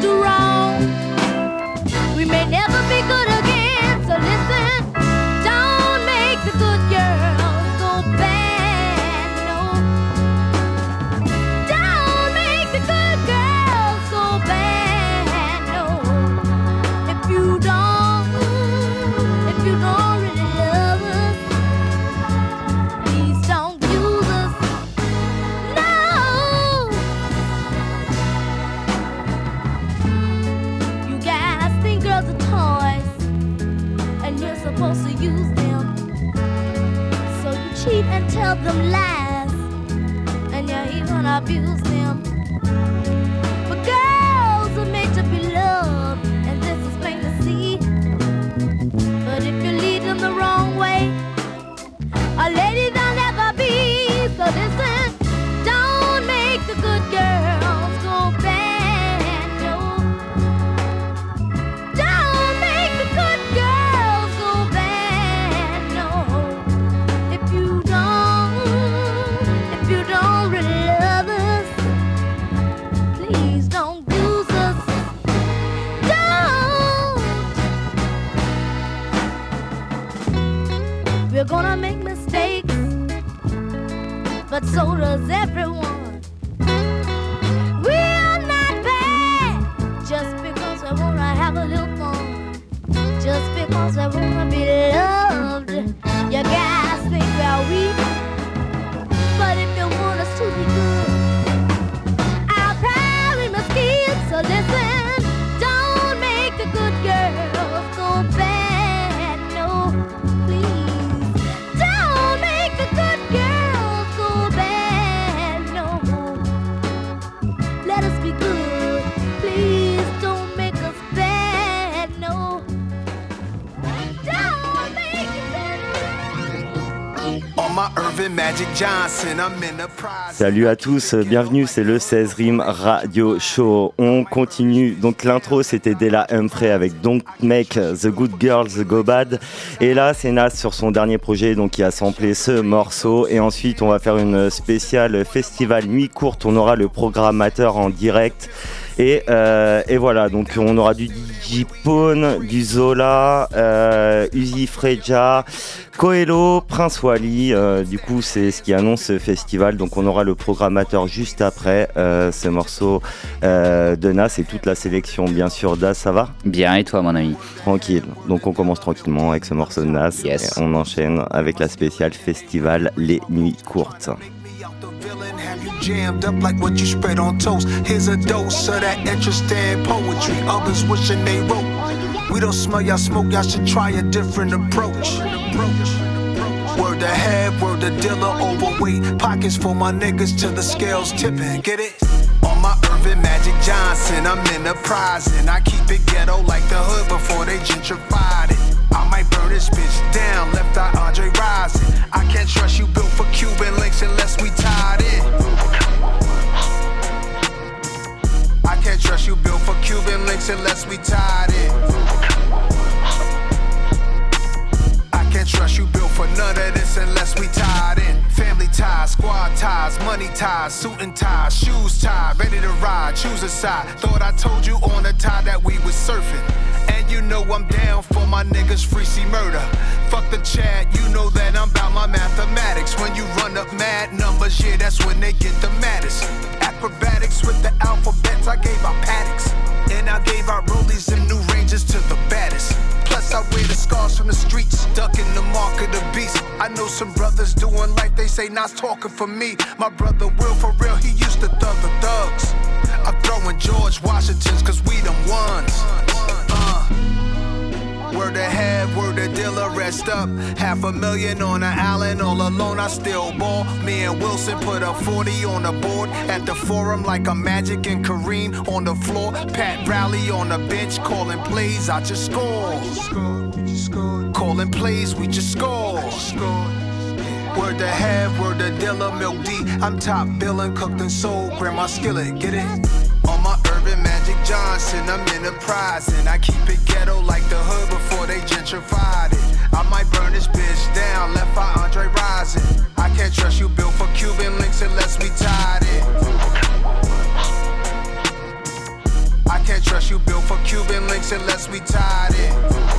The around. gầm la We're not bad just because I wanna have a little fun, just because I wanna be loved. Salut à tous, bienvenue, c'est le 16 Rim Radio Show. On continue, donc l'intro c'était Della Humphrey avec Don't Make The Good Girls Go Bad. Et là c'est Nas sur son dernier projet donc qui a samplé ce morceau. Et ensuite on va faire une spéciale festival nuit courte, on aura le programmateur en direct. Et, euh, et voilà, donc on aura du Digipone, du Zola, euh, Uzi Freja, Coelho, Prince Wally. euh, du coup, c'est ce qui annonce ce festival. Donc on aura le programmateur juste après ce morceau de Nas et toute la sélection, bien sûr. Das, ça va? Bien, et toi, mon ami? Tranquille. Donc on commence tranquillement avec ce morceau de Nas. Yes. Et on enchaîne avec la spéciale festival Les Nuits Courtes. Villain, have you jammed up like what you spread on toast. Here's a dose of that interesting poetry. Others wishing they wrote. We don't smell y'all smoke, y'all should try a different approach. Word to head, word to dealer, overweight. Pockets for my niggas till the scales tipping. Get it? On my Irvin Magic Johnson, I'm enterprising. I keep it ghetto like the hood say not talking for me. My brother Will, for real, he used to thug the thugs. I'm throwing George Washingtons, cause we them ones. Uh. Word ahead, word to dealer, rest up. Half a million on an island, all alone, I still ball. Me and Wilson put a 40 on the board at the forum like a Magic and Kareem on the floor. Pat Rally on the bench, calling plays, I just score. Calling plays, we just score. Word to have, word to dealer, milk D. I'm top billing, cooked and sold, grandma skillet, get it? On my urban magic Johnson, I'm enterprising. I keep it ghetto like the hood before they gentrified it. I might burn this bitch down, left by Andre rising. I can't trust you built for Cuban links unless we tied it. I can't trust you built for Cuban links unless we tied it.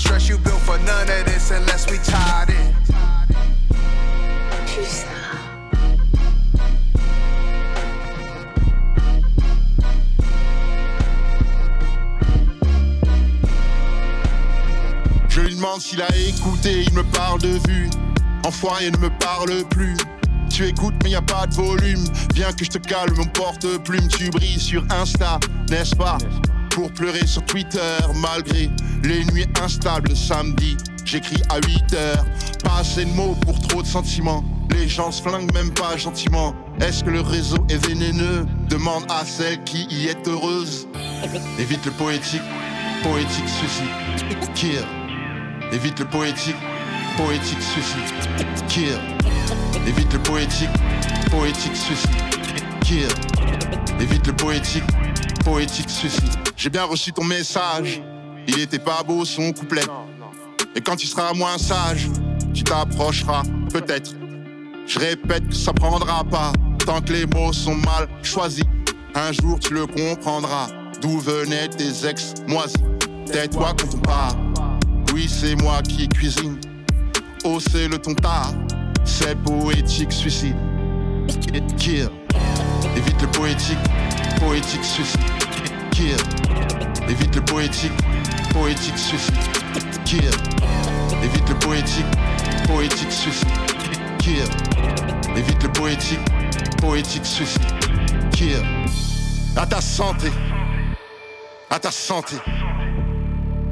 Trust you built for none of this unless we tied. Je lui demande s'il a écouté, il me parle de vue. Enfoiré, ne me parle plus. Tu écoutes, mais y a pas de volume. Viens que je te calme mon porte-plume. Tu brilles sur Insta, n'est-ce pas? Pour pleurer sur Twitter malgré les nuits instables samedi. J'écris à 8 heures, pas assez de mots pour trop de sentiments. Les gens se flinguent même pas gentiment. Est-ce que le réseau est vénéneux? Demande à celle qui y est heureuse. Évite le poétique, poétique suicide. Kill. Évite le poétique, poétique suicide. Kill. Évite le poétique, poétique suicide. Kill. Évite le poétique, poétique suicide. J'ai bien reçu ton message. Il était pas beau son couplet. Et quand tu seras moins sage, tu t'approcheras, peut-être. Je répète que ça prendra pas tant que les mots sont mal choisis. Un jour tu le comprendras. D'où venaient tes ex moisis? Tais-toi quand on parle. Oui, c'est moi qui cuisine. Oh, c'est le ton tard. C'est poétique suicide. Évite le poétique, poétique suicide. Évite le poétique, poétique suicide. Kill. Évite le poétique, poétique suicide. Kill. Évite le poétique, poétique. Kill. À ta santé. À ta santé.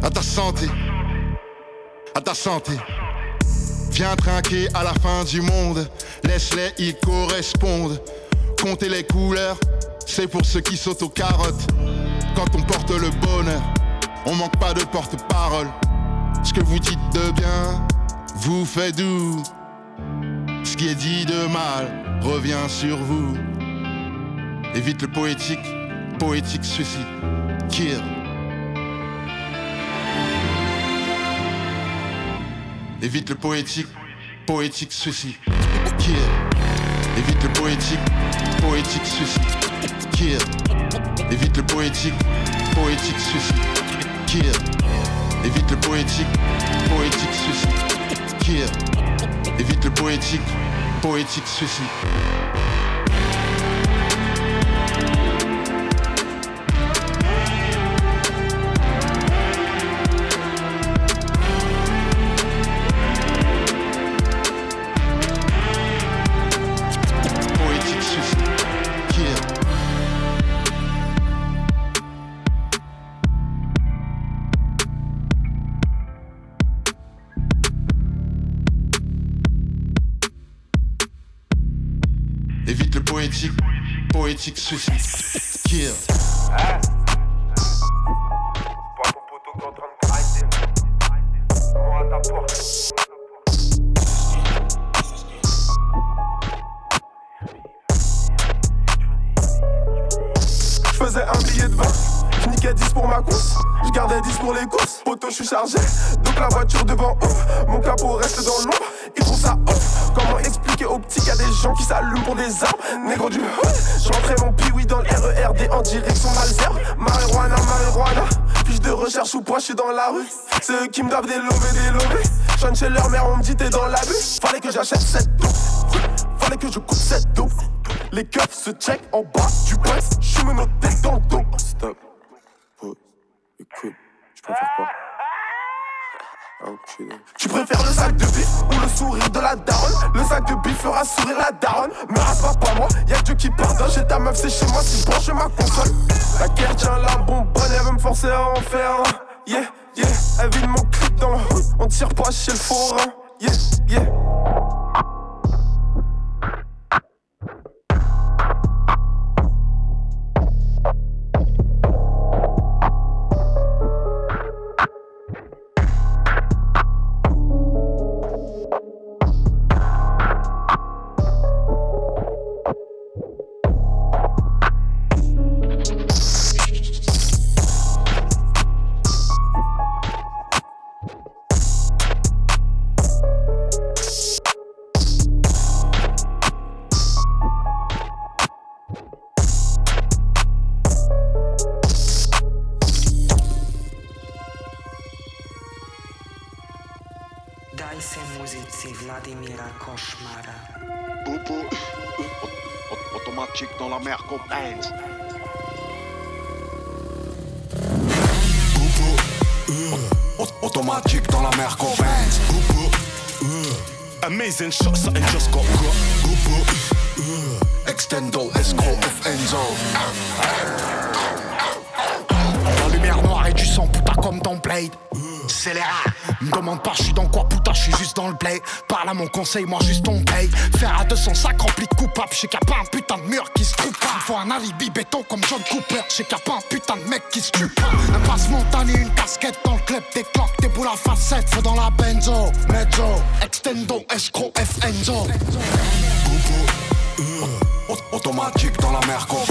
À ta santé. À ta santé. Viens trinquer à la fin du monde. Laisse-les y correspondent. Compter les couleurs, c'est pour ceux qui sautent aux carottes. Quand on porte le bonheur, on manque pas de porte-parole. Ce que vous dites de bien vous fait doux. Ce qui est dit de mal revient sur vous. Évite le poétique, poétique suicide. Kill. Évite le poétique, poétique suicide. Kill. Évite le poétique, poétique suicide. Kill. Évite le poétique, poétique suicide. Kill. Évite le poétique, poétique suicide. Kill. Évite le poétique, poétique suicide. pratique ceci des lovés, je chez leur mère, on me dit t'es dans l'abus, fallait que j'achète cette dope, fallait que je coupe cette dope. Les keufs se check en bas du presse, je me noté dans le dos. Stop. Pause. Écoute, je préfère pas. Tu préfères le sac de bif ou le sourire de la daronne? Le sac de bif fera sourire la daronne Me rase pas pas moi, y'a Dieu qui pardonne J'ai ta meuf c'est chez moi, si je branche ma console La guerre tient la bonbonne, elle veut me forcer à en faire un Yeah, yeah, elle vide mon clip dans hood On tire pas chez le forain. Yeah, yeah Amazing shot, something just got got. Extendo, Esco of Enzo comme ton blade. Les Me demande pas, je suis dans dans le blade. Parle à mon conseil, moi juste ton paye. Faire à 200 sacs remplis de coupables, je sais qu'il a pas un putain de mur qui se trouve pas. Faut un alibi béton comme John Cooper, je sais qu'il a pas un putain de mec qui se tue pas. Un passe montagne, une casquette dans le club, des cloques, des boules à facettes, faut dans la benzo. Mezzo, extendo, escroc, F-Enzo. Automatique dans la mer qu'on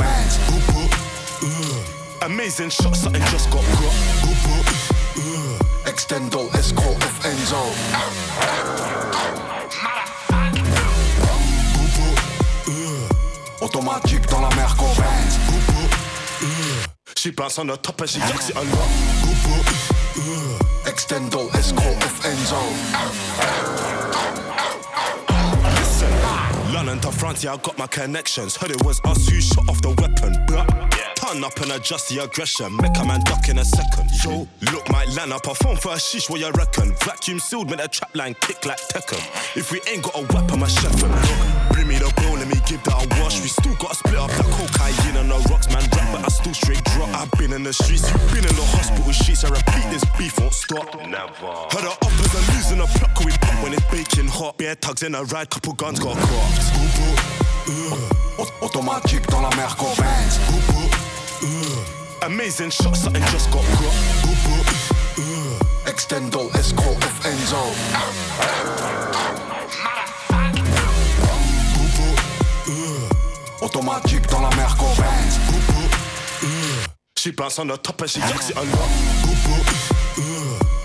Amazing shot, something just got got. Extendo, escroc, F-Enzo. Automatique dans la mer qu'on She bounce on the top and she jacks it. Extendo, escroc, F-Enzo. London to France, yeah, I got my connections. Heard it was us who shot off the weapon. But turn up and adjust the aggression. Make a man duck in a second. Yo, look, my land up a phone for a sheesh, what you reckon? Vacuum sealed, make the trap line kick like Tekken. If we ain't got a weapon, my chef and look, bring me the bill, let me give that a wash. We still gotta split up that cocaine and the rocks, man. Rap, but I still straight drop. I've been in the streets, you've been in the hospital sheets. I repeat, this beef won't stop. Never. Heard the uppers are losing a plot, cause we pop when it's baking hot. Bear tugs in a ride, couple guns got cropped. Uh, automatique dans la mer qu'on Amazing shot, something just got got. Extendo, escroc, F-Enzo. Automatique dans la mer qu'on She bounce on the top and she jacks it a lot.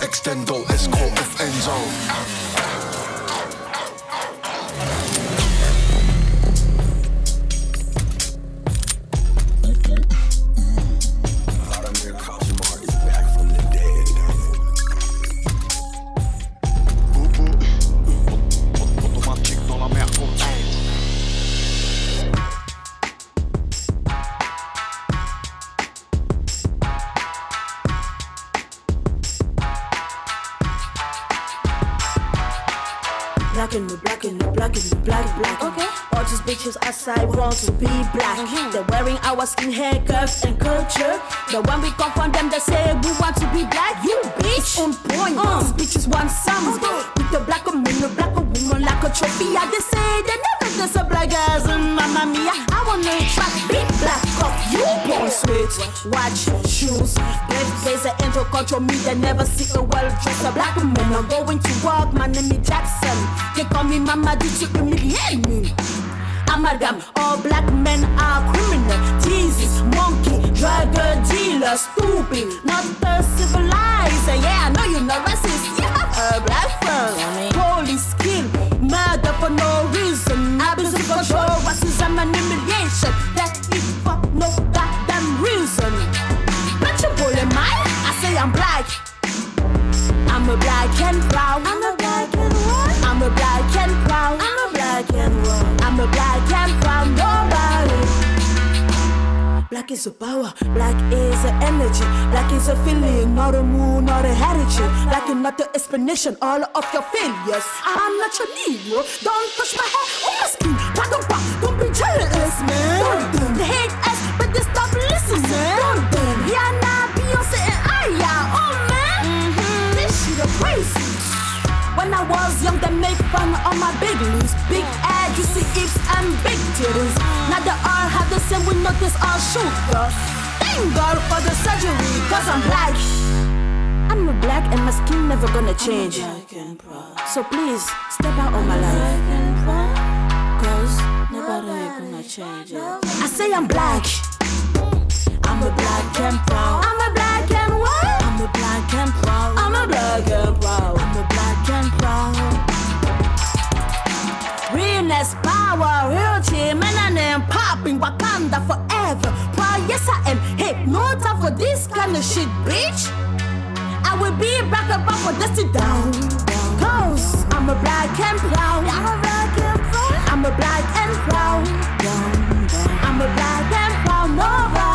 Extendo, escroc, F-Enzo. Automatique Black and the black and the black and the black black. Okay. All these bitches outside want to be black. Mm-hmm. They're wearing our skin hair curves and culture. But when we confront them, they say we want to be black. You bitch. On point. These bitches want some. With the black woman, the black woman like a trophy. I they say they never a black as in Mamma Mia. I wanna track big black cup. You born sweet. Watch shoes. Black blazer angel control me. They never see a well dressed black woman. I'm going to work. My name is Jackson. They call me Mama. Did you humiliate me? Amalgam, all black men are criminal. Jesus, monkey, drug dealer, stupid, not civilized. Yeah, I know you're not racist. Yeah, a black friend, police kill, murder for no reason. Abuse of control, racism and humiliation. That is for no goddamn reason. But you bully mine, I say I'm black. I'm a black and proud. I'm a black and white. I'm a black and proud. I'm a black and white. I'm a black and proud. Nobody. Black is a power, black is an energy, black is a feeling, not a mood, not a heritage. Black is not the explanation, all of your failures. I'm not your Negro, don't touch my hair or my skin. Don't, why, don't be jealous, man. Don't them. They hate us, but they stop listening. Don't them. Rihanna, Beyonce, and Aya, oh man. Mm-hmm. This shit crazy. When I was young, they make fun of my big lips, big ass, juicy hips, and big titties. We notice all shooters. Thank God for the surgery, cause I'm black. I'm a black and my skin never gonna change. So please, step out of my life. Cause nobody gonna change it. I say I'm black. I'm a black and proud. I'm a black and white. I'm a black and proud. I'm a black and proud. Realness, power, real team, and I name popping Wakanda forever. Proud, yes I am. Hey, no time for this kind of shit, bitch. I will be back up for this sit down. Cause I'm a black and proud. I'm a black and proud. I'm a black and proud. I'm a black and proud. Nobody gonna change me.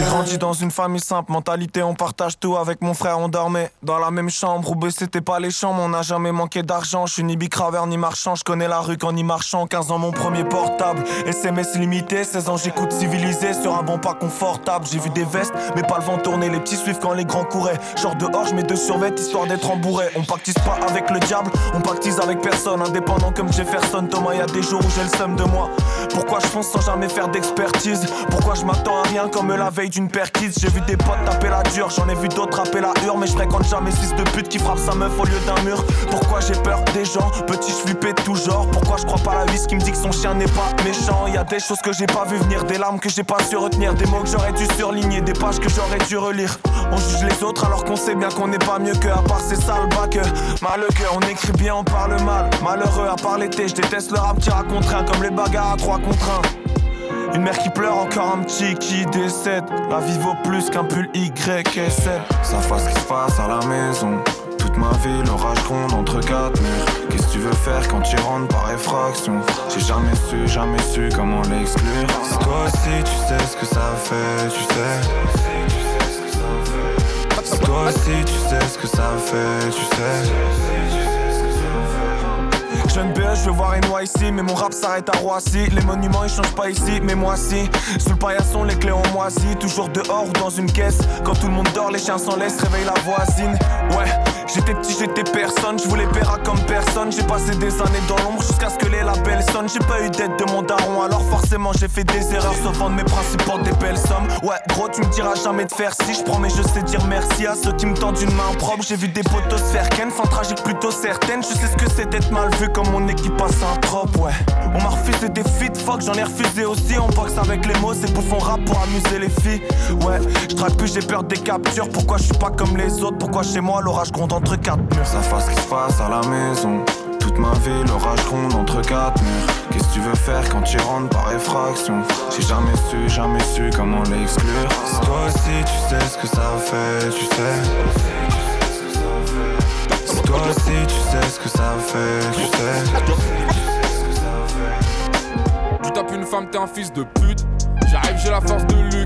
J'ai grandi dans une famille simple, mentalité on partage tout avec mon frère, on dormait dans la même chambre. Où c'était pas les chambres, on n'a jamais manqué d'argent. Je suis ni bicraveur ni marchand, je connais la rue qu'en y marchant. 15 ans mon premier portable, SMS limité, 16 ans j'écoute civilisé sur un bon pas confortable. J'ai vu des vestes, mais pas le vent tourner, les petits suivent quand les grands couraient. Genre dehors, je mets deux survêtes histoire d'être embourré. On pactise pas avec le diable, on pactise avec personne, indépendant comme Jefferson. Thomas, y a des jours où j'ai le seum de moi. Pourquoi je fonce sans jamais faire d'expertise? Pourquoi je m'attends à rien comme la veille d'une perquise J'ai vu des potes taper la dure, j'en ai vu d'autres taper la hure, mais je fréquente jamais fils de pute qui frappe sa meuf au lieu d'un mur. Pourquoi j'ai peur des gens? Petit, je suis tout genre. Pourquoi je crois pas la vis qui me dit que son chien n'est pas méchant? Y a des choses que j'ai pas vu venir, des larmes que j'ai pas su retenir, des mots que j'aurais dû surligner, des pages que j'aurais dû relire. On juge les autres alors qu'on sait bien qu'on n'est pas mieux que à part ces sales bacs. Malheureux, on écrit bien, on parle mal. Malheureux à part l'été, je déteste le rap tir contre un comme les bagarres à 3 contre 1. Une mère qui pleure, encore un petit qui décède. La vie vaut plus qu'un pull YSL. Ça fasse ce qui se passe à la maison. Toute ma vie, l'orage gronde entre quatre murs. Qu'est-ce que tu veux faire quand tu rentres par effraction? J'ai jamais su, jamais su comment l'exclure. Si toi aussi tu sais ce que ça fait, tu sais. Si toi aussi tu sais ce que ça fait, tu sais. Jeune BE, je veux voir une ici, mais mon rap s'arrête à Roissy. Les monuments ils changent pas ici, mais moi si. Sous le paillasson, les clés ont moisi. Toujours dehors ou dans une caisse. Quand tout le monde dort, les chiens s'en laissent, réveille la voisine. Ouais, j'étais petit, j'étais personne. Je voulais paiera comme personne. J'ai passé des années dans l'ombre jusqu'à ce que les labels sonnent. J'ai pas eu d'aide de mon daron, alors forcément j'ai fait des erreurs. Sauf vendre mes principes pour des belles sommes. Ouais, gros, tu me diras jamais de faire si. Je mais je sais dire merci à ceux qui me tendent une main propre. J'ai vu des potos faire ken, fin tragique plutôt certaine. Je sais ce que c'est d'être mal vu mon équipe passe un trop, ouais. On m'a refusé des feats, fuck, j'en ai refusé aussi. On boxe avec les mots, c'est bouffon rap pour amuser les filles. Ouais, je traque plus, j'ai peur des captures. Pourquoi je suis pas comme les autres? Pourquoi chez moi l'orage gronde entre quatre murs? Ça fasse ce qui se passe à la maison. Toute ma vie, l'orage gronde entre quatre murs. Qu'est-ce que tu veux faire quand tu rentres par effraction? J'ai jamais su, jamais su comment l'exclure. Si toi aussi tu sais ce que ça fait, tu sais. Toi aussi tu sais ce que ça fait, tu sais. Tu tapes une femme, t'es un fils de pute. J'arrive, j'ai la force de Luc.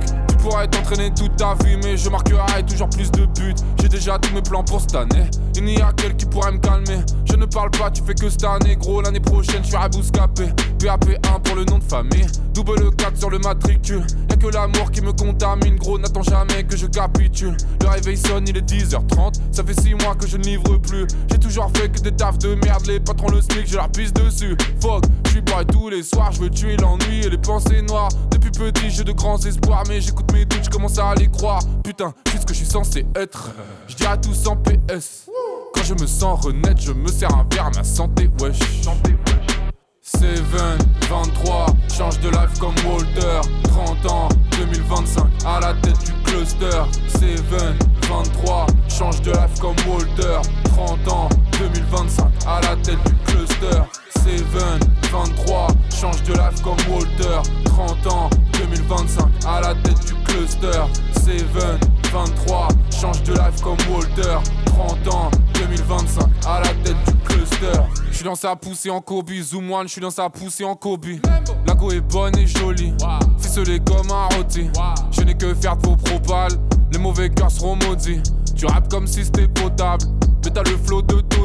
Pourrais t'entraîner toute ta vie, mais je marquerai toujours plus de buts. J'ai déjà tous mes plans pour cette année. Il n'y a qu'elle qui pourrait me calmer. Je ne parle pas, tu fais que cette année, gros. L'année prochaine, je suis à Bouscapé. PAP1 pour le nom de famille. Double 4 sur le matricule. Y'a que l'amour qui me contamine, gros. N'attends jamais que je capitule. Le réveil sonne, il est 10h30. Ça fait 6 mois que je ne livre plus. J'ai toujours fait que des tafs de merde. Les patrons le SMIC, je leur pisse dessus. Fuck, je suis tous les soirs. Je veux tuer l'ennui et les pensées noires. Petit, j'ai de grands espoirs. Mais j'écoute mes doutes, je commence à les croire. Putain, ce que je suis censé être. Je dis à tous en PS. Quand je me sens renaître, je me sers un verre à ma santé, wesh. Seven, 23, change de life comme Walter 30 ans, 2025, à la tête du cluster Seven, 23, change de life comme Walter. 30 ans, 2025, à la tête du cluster. Seven, 23, change de life comme Walter. 30 ans, 2025, à la tête du cluster Seven, 23, change de life comme Walter 30 ans, 2025, à la tête du cluster. Je suis dans sa poussée en Kobe, Zoom One, je suis dans sa poussée en Kobe. La go est bonne et jolie, ficelée comme un rôti. Je n'ai que faire de vos propales, les mauvais cœurs seront maudits. Tu rappes comme si c'était potable, mais t'as le flow de Tony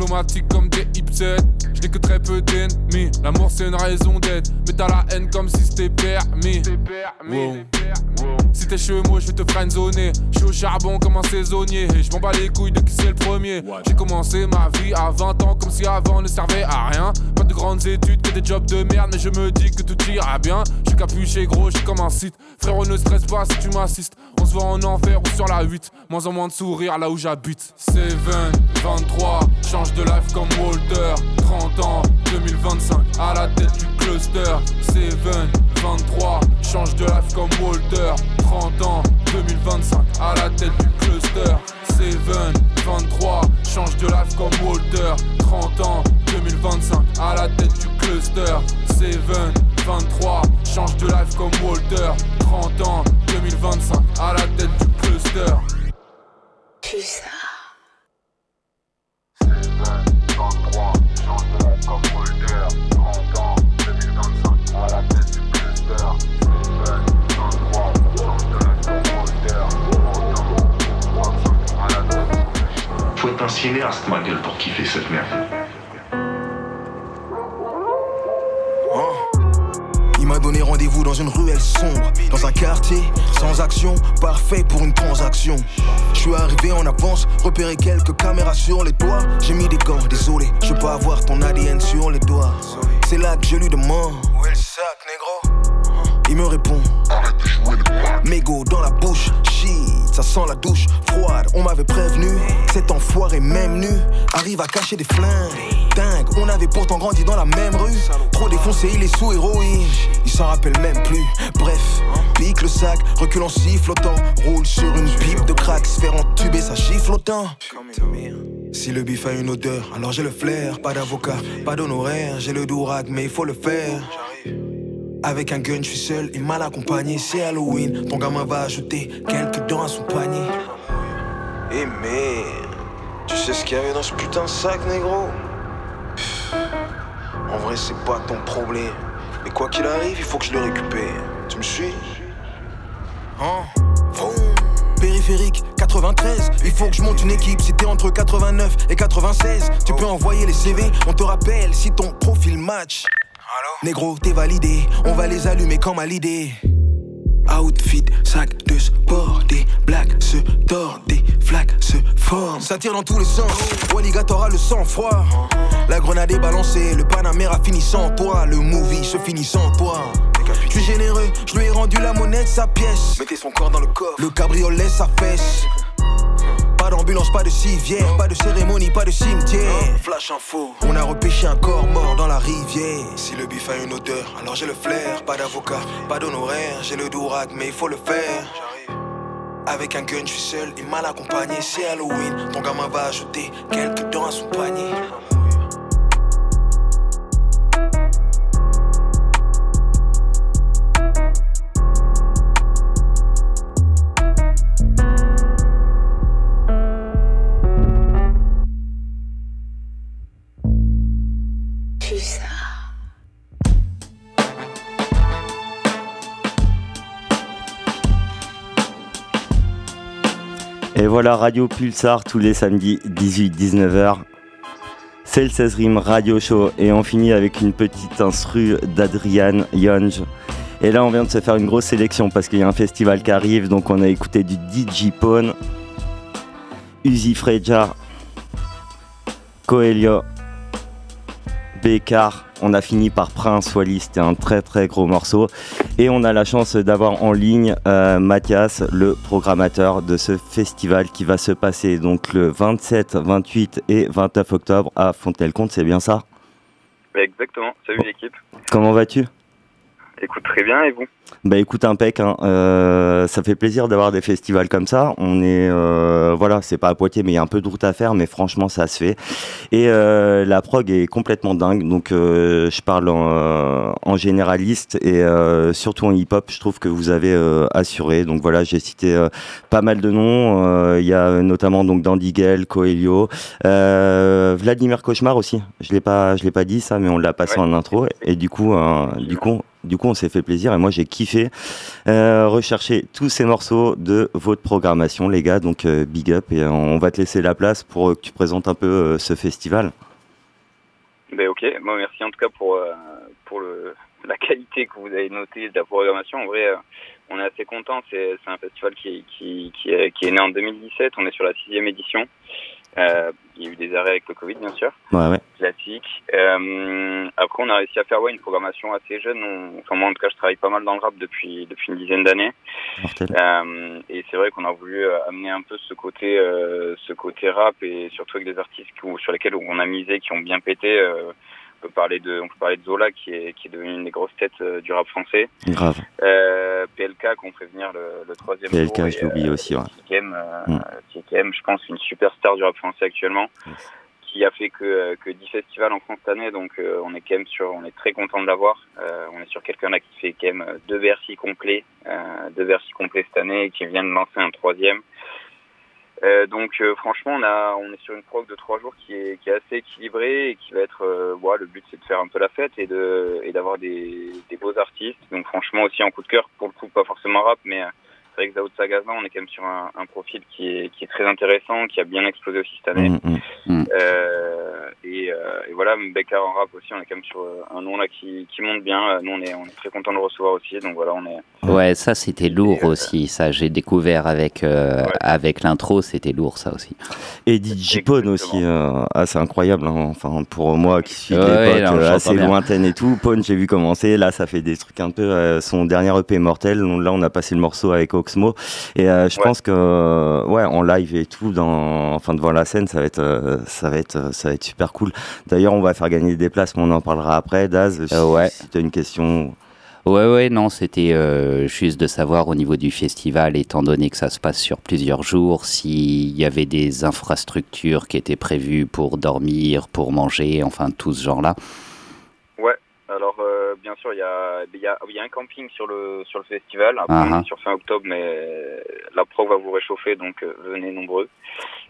Diplomatique comme des hipsets, je n'ai que très peu d'ennemis. L'amour c'est une raison d'être, mais t'as la haine comme si c'était permis. Si t'es chevaux, je vais te friendzoner. Je suis au charbon comme un saisonnier. Et je m'en bats les couilles de qui c'est le premier. J'ai commencé ma vie à 20 ans comme si avant ne servait à rien. Pas de grandes études, que des jobs de merde. Mais je me dis que tout ira bien. Je suis capuché gros, je comme un site. Frérot, ne stresse pas si tu m'assistes. On se voit en enfer ou sur la 8. Moins en moins de sourire là où j'habite. 7, 23, change de life comme Walter. 30 ans, 2025, à la tête du cluster. 7, 23, change de life comme Walter. 30 ans, 2025, à la tête du cluster. 7, 23, change de life comme Walter. 30 ans, 2025, à la tête du cluster. 7, 23, change de life comme Walter. 30 ans, 2025, à la tête du cluster. Un cinéaste, ma gueule, pour kiffer cette merde. Il m'a donné rendez-vous dans une ruelle sombre, dans un quartier sans action, parfait pour une transaction. Je suis arrivé en avance, repéré quelques caméras sur les toits. J'ai mis des gants, désolé, je peux avoir ton ADN sur les doigts. C'est là que je lui demande Où est le sac, négro? Il me répond Mégo dans la bouche, shit, ça sent la douche froide. On m'avait prévenu, cet enfoiré même nu arrive à cacher des flingues. Dingue, on avait pourtant grandi dans la même rue. Trop défoncé, il est sous héroïne. Il s'en rappelle même plus. Bref, pique le sac, recule en sifflotant. Roule sur une pipe de crack, se faire entuber, ça autant. Si le bif a une odeur, alors j'ai le flair. Pas d'avocat, pas d'honoraire. J'ai le dourac, mais il faut le faire. Avec un gun, je suis seul et mal accompagné. C'est Halloween, ton gamin va ajouter quelques dents à son panier. Et merde, tu sais ce qu'il y avait dans ce putain de sac, négro? Pff, En vrai, c'est pas ton problème. Mais quoi qu'il arrive, il faut que je le récupère. Tu me suis? Hein? Vroom. Périphérique 93, il faut que je monte une équipe. Si t'es entre 89 et 96, tu peux envoyer les CV. On te rappelle si ton profil match. Négro, t'es validé, on va les allumer comme à l'idée. Outfit, sac de sport, des blagues se tordent, des flaques se forment. Ça tire dans tous les sens, Walligator a le sang-froid. La grenade est balancée, le Panamera finit sans toi, le movie se finit sans toi. Je suis généreux, je lui ai rendu la monnaie de sa pièce. Mettez son corps dans le coffre, le cabriolet sa fesse. Pas d'ambulance, pas de civière, pas de cérémonie, pas de cimetière. Flash info, on a repêché un corps mort dans la rivière. Si le bif a une odeur, alors j'ai le flair. Pas d'avocat, pas d'honoraire, j'ai le dourac, mais il faut le faire. Avec un gun, je suis seul et mal accompagné. C'est Halloween, ton gamin va ajouter quelques dents à son panier. Voilà Radio Pulsar tous les samedis 18-19h. C'est le 16 Rim Radio Show et on finit avec une petite instru d'Adrian Young. Et là on vient de se faire une grosse sélection parce qu'il y a un festival qui arrive donc on a écouté du DJ Pone, Uzi Freja, Coelho, Bécard. On a fini par Prince Wally, c'était un très très gros morceau. Et on a la chance d'avoir en ligne euh, Mathias, le programmateur de ce festival qui va se passer donc le 27, 28 et 29 octobre à Fontenay-le-Comte, c'est bien ça? Exactement. Salut l'équipe. Comment vas-tu? Écoute très bien et vous Bah écoute impec, hein. Euh, ça fait plaisir d'avoir des festivals comme ça. On est euh, voilà, c'est pas à Poitiers mais il y a un peu de route à faire, mais franchement ça se fait. Et euh, la prog est complètement dingue, donc je parle en, en généraliste et surtout en hip-hop. Je trouve que vous avez assuré. Donc voilà, j'ai cité pas mal de noms. Il y a notamment donc Dandy Gale, Coelho, Vladimir Cauchemar aussi. Je l'ai pas, je l'ai pas dit ça, mais on l'a passé en intro. Et du coup, du coup. Du coup, on s'est fait plaisir et moi j'ai kiffé euh, rechercher tous ces morceaux de votre programmation, les gars. Donc euh, big up et on va te laisser la place pour que tu présentes un peu euh, ce festival. Ben ok, bon, merci en tout cas pour, pour la qualité que vous avez notée de la programmation. En vrai, on est assez content. C'est un festival qui, est, qui est né en 2017. On est sur la sixième édition. Euh, il y a eu des arrêts avec le Covid, bien sûr. Ouais, ouais. Classique. Euh, après, on a réussi à faire ouais, une programmation assez jeune. On- enfin, moi, en tout cas, je travaille pas mal dans le rap depuis, depuis une dizaine d'années. Euh, et c'est vrai qu'on a voulu euh, amener un peu ce côté, euh, ce côté rap et surtout avec des artistes sur lesquels on a misé, qui ont bien pété. Euh, on peut parler de, on peut parler de Zola qui est, qui est devenu une des grosses têtes euh, du rap français. Grave. Euh, PLK qu'on fait venir le, le troisième PLK, tour. je l'ai oublié aussi, ouais. Qui est, quand même, euh, Mm. qui est quand même, je pense, une superstar du rap français actuellement. Qui a fait que, euh, que 10 festivals en France cette année, donc euh, on est quand même sur, on est très content de l'avoir. Euh, on est sur quelqu'un là qui fait quand même euh, deux versets complets, euh, deux versets complets cette année et qui vient de lancer un troisième. Euh, donc euh, franchement, on a, on est sur une prog de trois jours qui est, qui est assez équilibrée et qui va être, euh, le but c'est de faire un peu la fête et de, et d'avoir des, des beaux artistes. Donc franchement aussi en coup de cœur, pour le coup pas forcément rap, mais euh, c'est vrai que Sagazan, on est quand même sur un, un profil qui est, qui est très intéressant, qui a bien explosé aussi cette année. Mm, mm. Mm. Euh, et, euh, et voilà, Becca en rap aussi, on est quand même sur euh, un nom là qui, qui monte bien. Nous, on est, on est très content de le recevoir aussi. Donc voilà, on est. Ouais, ça c'était lourd aussi. Ça, j'ai découvert avec euh, avec l'intro, c'était lourd ça aussi. Et DJ Pone aussi, euh, ah, c'est incroyable. hein. Enfin, pour moi qui suis de Ouais, l'époque non, euh, j'entends assez bien. lointaine et tout, Pone, j'ai vu commencer. Là, ça fait des trucs un peu. euh, son dernier EP mortel. Là, on a passé le morceau avec Oxmo. Et euh, je pense que, euh, ouais, en live et tout, dans, enfin, devant la scène, ça va être, euh, ça va être, ça va être super cool. D'ailleurs, on va faire gagner des places, mais on en parlera après. Daz, si, ouais. si tu as une question. Ouais, ouais, non, c'était euh, juste de savoir au niveau du festival, étant donné que ça se passe sur plusieurs jours, s'il y avait des infrastructures qui étaient prévues pour dormir, pour manger, enfin tout ce genre-là. Euh, bien sûr, il y a, il y, a, il y a un camping sur le sur le festival. Après, Ah, ah. sur fin octobre, mais la pro va vous réchauffer, donc euh, venez nombreux.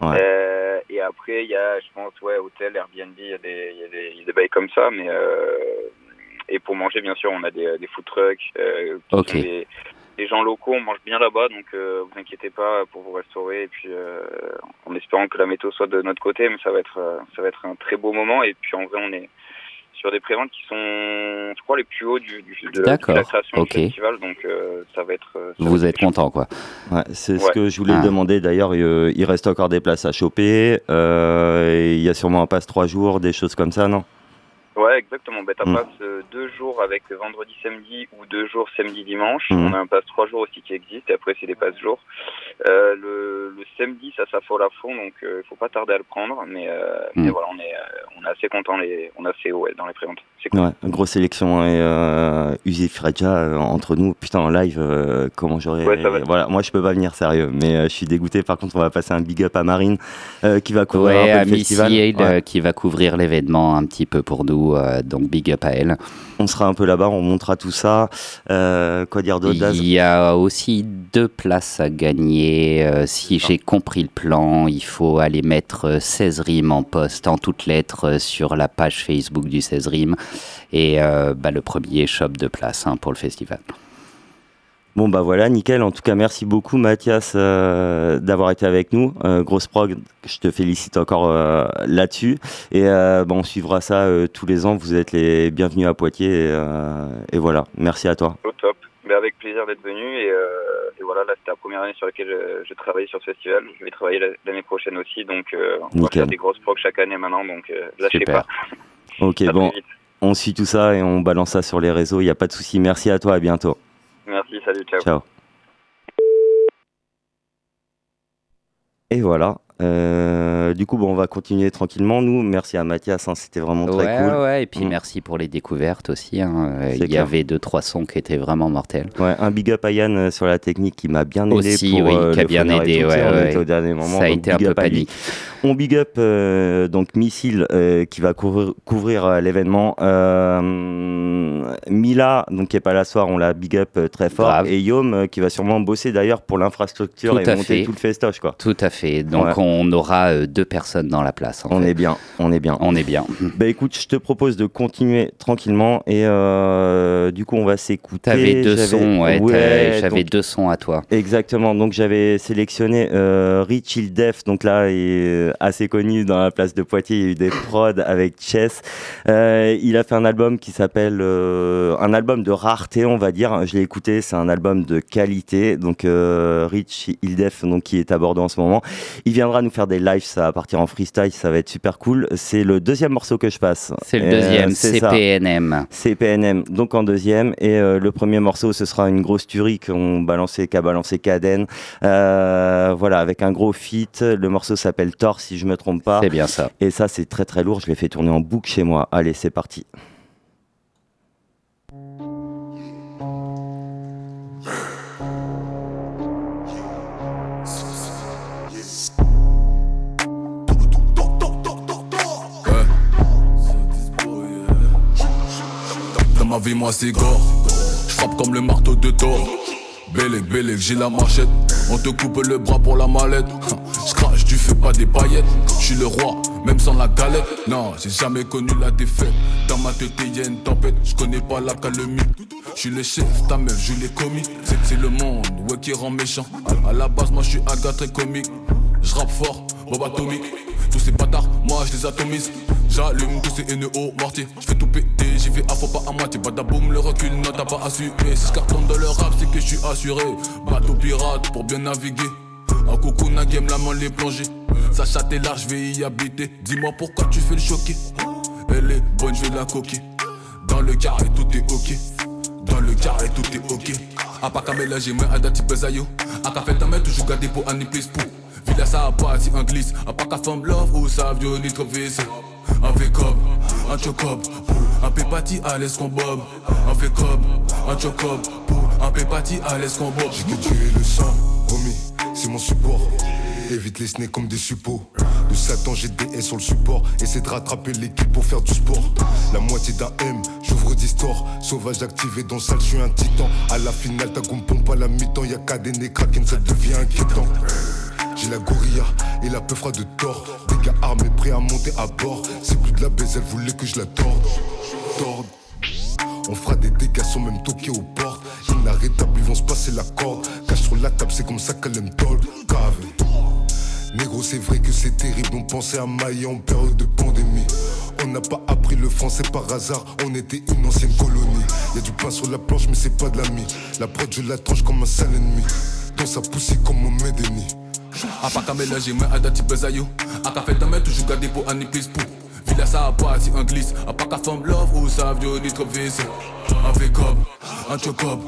Ouais. Euh, et après, il y a, je pense, ouais, hôtel, Airbnb, il y a des, il y a des, il y a des bails comme ça, mais euh, et pour manger, bien sûr, on a des, des food trucks. Euh, des, des gens locaux, on mange bien là-bas, donc euh, vous inquiétez pas pour vous restaurer. Et puis, euh, en espérant que la météo soit de notre côté, mais ça va être, euh, ça va être un très beau moment. Et puis, en vrai, on est sur des préventes qui sont, je crois, les plus hauts du, du de, la création du festival. Donc, euh, ça va être. euh, va Vous être êtes content, quoi. Ouais, c'est ce que je voulais Ah. demander. D'ailleurs, euh, il reste encore des places à choper. Euh, il y a sûrement un passe trois jours, des choses comme ça, non? Ouais, exactement. Ben, t'as Mm. passe euh, deux jours avec vendredi, samedi ou deux jours samedi, dimanche. Mm. On a un passe trois jours aussi qui existe et après c'est des passes jours. Euh, le, le samedi, ça s'affole à fond, donc il faut pas tarder à le prendre. Mais, euh, Mm. mais voilà, on est, euh, on est assez content, les, on est assez haut ouais, dans les préventes. C'est cool. Ouais, grosse sélection. Et euh, Uzi Fredja, euh, entre nous, putain, en live, euh, comment j'aurais. Ouais, voilà, moi je peux pas venir sérieux, mais euh, je suis dégoûté. Par contre, on va passer un big up à Marine euh, qui va couvrir Ouais, un à peu le festival. Euh, qui va couvrir l'événement un petit peu pour nous, euh, donc big up à elle. On sera un peu là-bas, on montrera tout ça. Euh, quoi dire d'autre Il y a aussi deux places à gagner. euh, si j'ai compris le plan, il faut aller mettre euh, 16 rimes en poste en toutes lettres sur la page Facebook du 16 rimes. Et bah, le premier shop de place hein, pour le festival. Bon bah voilà, nickel. En tout cas, merci beaucoup Mathias euh, d'avoir été avec nous. Euh, grosse prog, je te félicite encore euh, là-dessus. Et bah, on suivra ça tous les ans. Vous êtes les bienvenus à Poitiers. Et, et voilà, merci à toi. Au top. Mais avec plaisir d'être venu et, et voilà, là c'était la première année sur laquelle je, je travaillais sur ce festival. Je vais travailler la- l'année prochaine aussi, donc on va faire des grosses procs chaque année maintenant, donc lâchez Super. pas. Ok, bon, on suit tout ça et on balance ça sur les réseaux. Il n'y a pas de souci. Merci à toi. À bientôt. Merci, salut, ciao. Ciao. Et voilà. Euh, du coup, bon, on va continuer tranquillement. Nous, merci à Mathias. hein, C'était vraiment très ouais, cool. ouais, et puis Mm. merci pour les découvertes aussi. hein. Euh, Il y avait deux, trois sons qui étaient vraiment mortels. Ouais, un big up à Yann euh, sur la technique qui m'a bien aidé Aussi, pour oui, euh, qui a bien aidé, ouais, on au dernier moment. Ça a été un peu panique. On big up euh, donc Missile qui va couvrir, couvrir l'événement. Mila donc qui est pas là ce soir, on l'a big up très fort et Yom qui va sûrement bosser d'ailleurs pour l'infrastructure et monter fait. tout le festoche quoi. Tout à fait. Donc Ouais. On aura euh, deux personnes dans la place. en On fait. est bien, on est bien. On est bien. Bah écoute, je te propose de continuer tranquillement et euh, du coup on va s'écouter. T'avais deux sons, ouais. J'avais deux sons à toi. Exactement, donc j'avais sélectionné euh, Rich Il Def, donc là il est assez connu dans la place de Poitiers, il y a eu des prods avec Chess. Euh, il a fait un album qui s'appelle un album de rareté on va dire, je l'ai écouté, c'est un album de qualité, donc Rich Il Def donc, qui est abordé en ce moment. Il viendra nous faire des lives, ça va partir en freestyle, ça va être super cool. C'est le deuxième morceau que je passe. C'est le Euh, deuxième, c'est ça. CPNM. CPNM, donc en deuxième. Et euh, le premier morceau, ce sera une grosse tuerie qu'on balançait, qu'a balancé Caden. Euh, voilà, avec un gros feat. Le morceau s'appelle Thor, si je me trompe pas. C'est bien ça. Et ça, c'est très très lourd. Je l'ai fait tourner en boucle chez moi. Allez, c'est parti. Vie, moi, c'est gore. Je frappe comme le marteau de Thor. Bélé, bélé, j'ai la machette. On te coupe le bras pour la mallette. Je crache tu fais pas des paillettes. Je suis le roi, même sans la galette. Non, j'ai jamais connu la défaite. Dans ma tête, y a une tempête. Je connais pas la calomie. Je suis le chef, ta meuf, je l'ai commis. C'est le monde, ouais, qui rend méchant. À la base, moi, je suis un gars très comique. Je rappe fort, Bob atomique. Tous ces bâtards, moi, je les atomise. J'allume tous ces NEO mortiers. Je fais tout péter, j'y vais à faux pas à moitié. Badaboum, le recul, non, t'as pas assumé. Si je cartonne dans le rap, c'est que je suis assuré. Bateau pirate pour bien naviguer. Un coucou, na game, la main les plongées. Sa chatte est large, je vais y habiter. Dis-moi pourquoi tu fais le choquer. Elle est bonne, je vais la coquer. Dans le carré, tout est ok. Dans le carré, tout est ok. A pas qu'à mélanger, mais à dati. A qu'à fait ta main, toujours gardé pour un plus pour. Villa ça a pas si un glisse. A femme love ou ça vieux ni trop Un V-Cob, un chocob, pour un pépati à l'aise qu'on bob. Un V-Cob, un chocob, pour un pépati à l'aise qu'on bob. J'ai que tu es le sang, homie, c'est mon support. Évite les snakes comme des suppos. De Satan, j'ai des S sur le support. Essaie de rattraper l'équipe pour faire du sport. La moitié d'un M, j'ouvre d'histoire. Sauvage activé dans le salle, je suis un titan. À la finale, ta gomme pompe à la mi-temps. Y'a qu'à des nez kraken, ça devient inquiétant. J'ai la gorilla et la peu fera de tort. Des gars armés prêts à monter à bord. C'est plus de la baise, elle voulait que je la torde? Torde. On fera des dégâts sans même toquer aux portes. Inarrêtables, ils vont se passer la corde. Cache sur la table, c'est comme ça qu'elle aime tord. Négro, c'est vrai que c'est terrible. On pensait à Maï en période de pandémie. On n'a pas appris le français par hasard. On était une ancienne colonie. Y a du pain sur la planche, mais c'est pas de l'ami. La prod, je la tranche comme un sale ennemi. Dans sa poussée comme au Medeni. A pas qu'à mélanger, mais à dati pesayo. A qu'à fait ta main, toujours gardé pour un plus pour. Villa ça a si un glisse. A pas qu'à femme love ou ça vieux ni trop vaisselle. Un V-Cob, un chocob,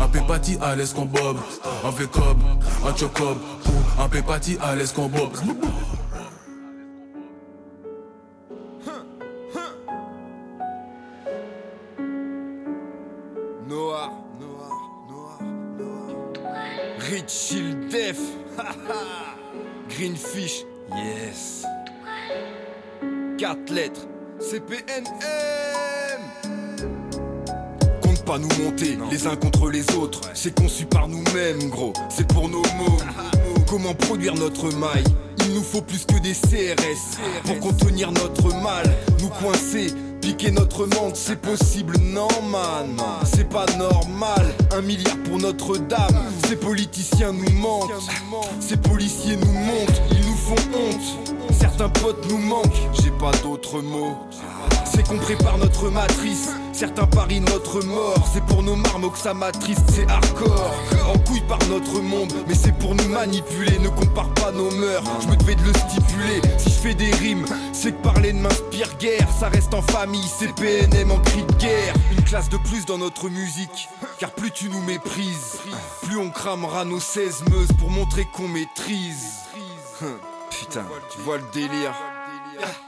un pépati à l'aise qu'on bob. Un V-Cob, un chocob, un pépati à l'aise qu'on bob. Rich Shield Def. Greenfish, yes. Quatre lettres. CPNM. Compte pas nous monter les uns contre les autres. C'est conçu par nous-mêmes, gros. C'est pour nos mots. Comment produire notre maille? Il nous faut plus que des CRS pour contenir notre mal. Nous coincer. Piquer notre monde, c'est possible, non man, c'est pas normal. Un milliard pour Notre-Dame, ces politiciens nous mentent, ces policiers nous montent, ils nous font honte. Certains potes nous manquent, j'ai pas d'autres mots. C'est qu'on prépare notre matrice, certains parient notre mort. C'est pour nos marmots que ça m'attriste, c'est hardcore. Par notre monde, mais c'est pour nous manipuler. Ne compare pas nos mœurs, je me devais de le stipuler. Si je fais des rimes, c'est que parler ne m'inspire guère. Ça reste en famille, c'est PNM en cri de guerre. Une classe de plus dans notre musique, car plus tu nous méprises, plus on cramera nos 16 meuses pour montrer qu'on maîtrise. Putain, tu vois le délire.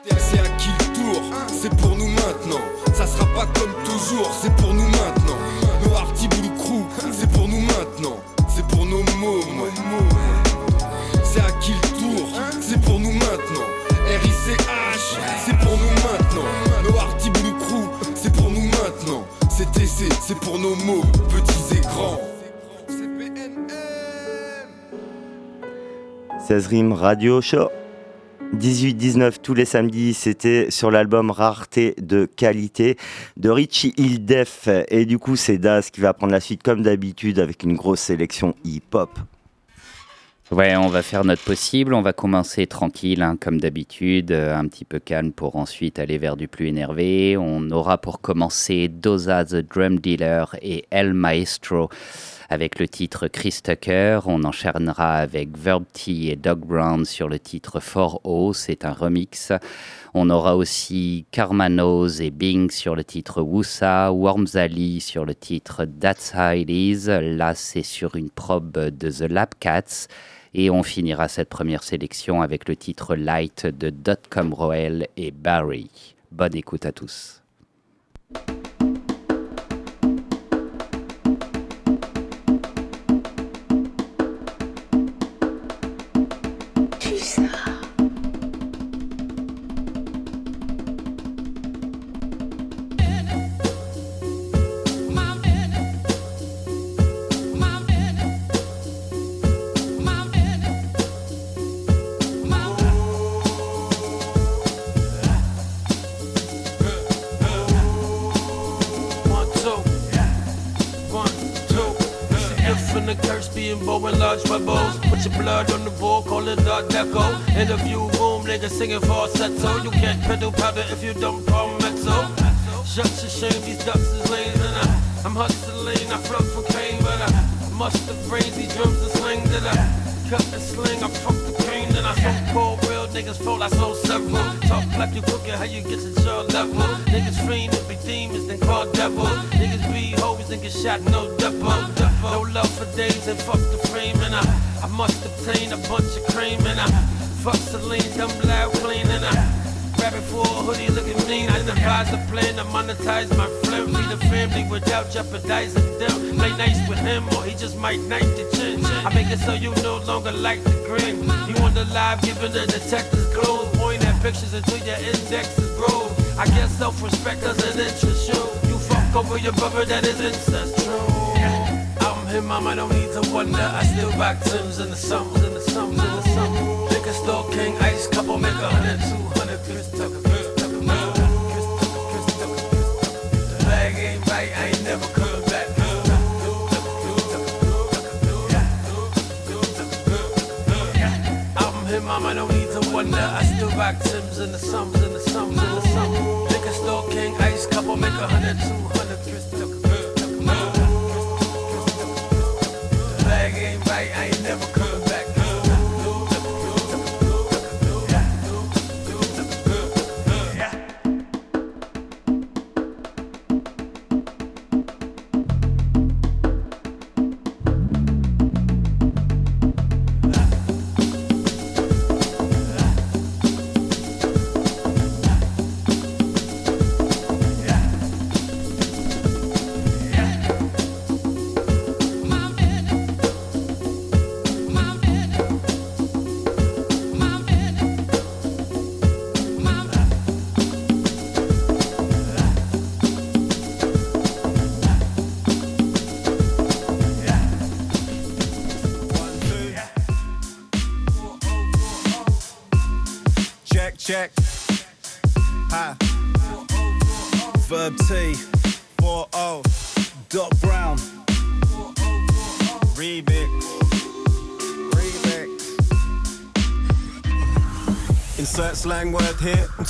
C'est à qui le tour? C'est pour nous maintenant. Ça sera pas comme toujours, c'est pour nous maintenant. Nos Arty Blue Crew, c'est pour nous maintenant. C'est pour nos mômes. C'est à qui le tour C'est pour nous maintenant. RICH, c'est pour nous maintenant. Nos Arty Blue Crew, c'est pour nous maintenant. C'est TC, c'est pour nos mots, petits et grands. 16 rimes radio show. 18-19 tous les samedis, c'était sur l'album Rareté de qualité de Richie Hildef. Et du coup, c'est Das qui va prendre la suite comme d'habitude avec une grosse sélection hip-hop. Ouais, on va faire notre possible. On va commencer tranquille, hein, comme d'habitude, euh, un petit peu calme pour ensuite aller vers du plus énervé. On aura pour commencer Doza the Drum Dealer et El Maestro avec le titre Chris Tucker. On enchaînera avec Verb T et Doug Brown sur le titre 4O, c'est un remix. On aura aussi Karmanos et Bing sur le titre Wusa, Wormsali sur le titre That's How It Is. Là, c'est sur une probe de The Lab Cats. Et on finira cette première sélection avec le titre Light de Dotcom Roel et Barry. Bonne écoute à tous. Blood on the call it Art Deco. Interview room, niggas singing falsetto. You can't pedal powder if you don't mezzo. Shucks a shame, these ducks is lame, and I, I'm hustling, I float for pain, but I must have raised these drums and sling that I cut and sling, I fuck the cane, and I so cold, real niggas fall, I sold several. Talk like you cooking, how you get to your level. Niggas fiend to be demons, then call devil. Niggas be hoes and get shot, no depot. No love for days and fuck the frame, and I, I must obtain a bunch of cream, and I fuck Celine, dumb loud clean, and I grab it for a hoodie, looking mean. I devise the plan to monetize my flame. Feed the family without jeopardizing them. Play nice with him, or he just might knife the chin. I make it so you no longer like the grin. You want the live, giving the detectives clothes. Point at pictures until your index is broke. I guess self-respect doesn't interest you. You fuck over your brother, that is incest him, I don't need to wonder. I still back Tims in the summers, in the the store king, ice couple, make a hundred, two hundred, Chris Tucker. Bag ain't right, I ain't never back. I'm don't need to wonder. I still rock Tims in the summers, in the summers, in the. Liquor store king, ice couple, make a hundred, two hundred,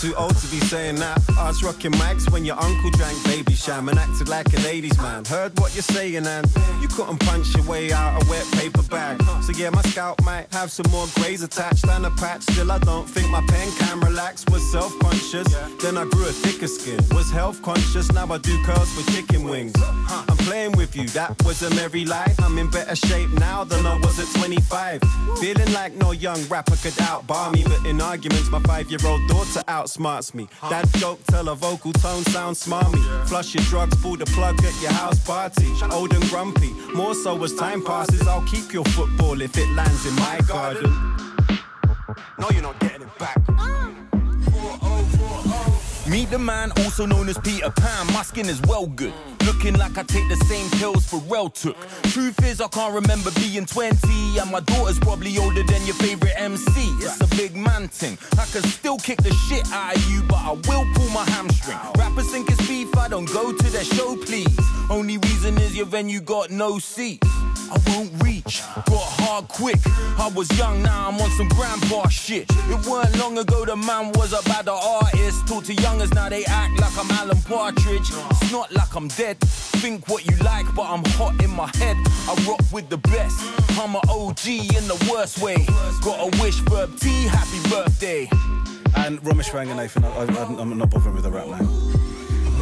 too old to be saying that. Was rocking mics when your uncle drank baby sham and acted like a ladies man. Heard what you're saying and you couldn't punch your way out a wet paper bag. So yeah, my scalp might have some more grays attached than a patch. Still, I don't think my pen can relax. Was self-conscious, then I grew a thicker skin. Was health conscious, now I do curls with chicken wings. I'm playing with you, that was a merry lie. I'm in better shape now than I was at 25. Feeling like no young rapper could outbar me, but in arguments, my five-year-old daughter outsmarts me. That joke tell a vocal tone sounds smarmy. Flush your drugs, pull the plug at your house party. Old and grumpy, more so as time passes. I'll keep your football if it lands in my garden. No, you're not getting it back. Meet the man, also known as Peter Pan. My skin is well good. Looking like I take the same pills Pharrell took. Truth is, I can't remember being 20. And my daughter's probably older than your favorite MC. It's a big man thing. I can still kick the shit out of you, but I will pull my hamstring. Rappers think it's beef, I don't go to their show, please. Only reason is your venue got no seats. I won't reach, got hard quick. I was young, now I'm on some grandpa shit. It weren't long ago the man was a bad artist. Talk to youngers now they act like I'm Alan Partridge. It's not like I'm dead. Think what you like, but I'm hot in my head. I rock with the best. I'm an OG in the worst way. Got a wish for T, happy birthday. And Ramesh Ranganathan, I, I, I'm not bothering with the rap man.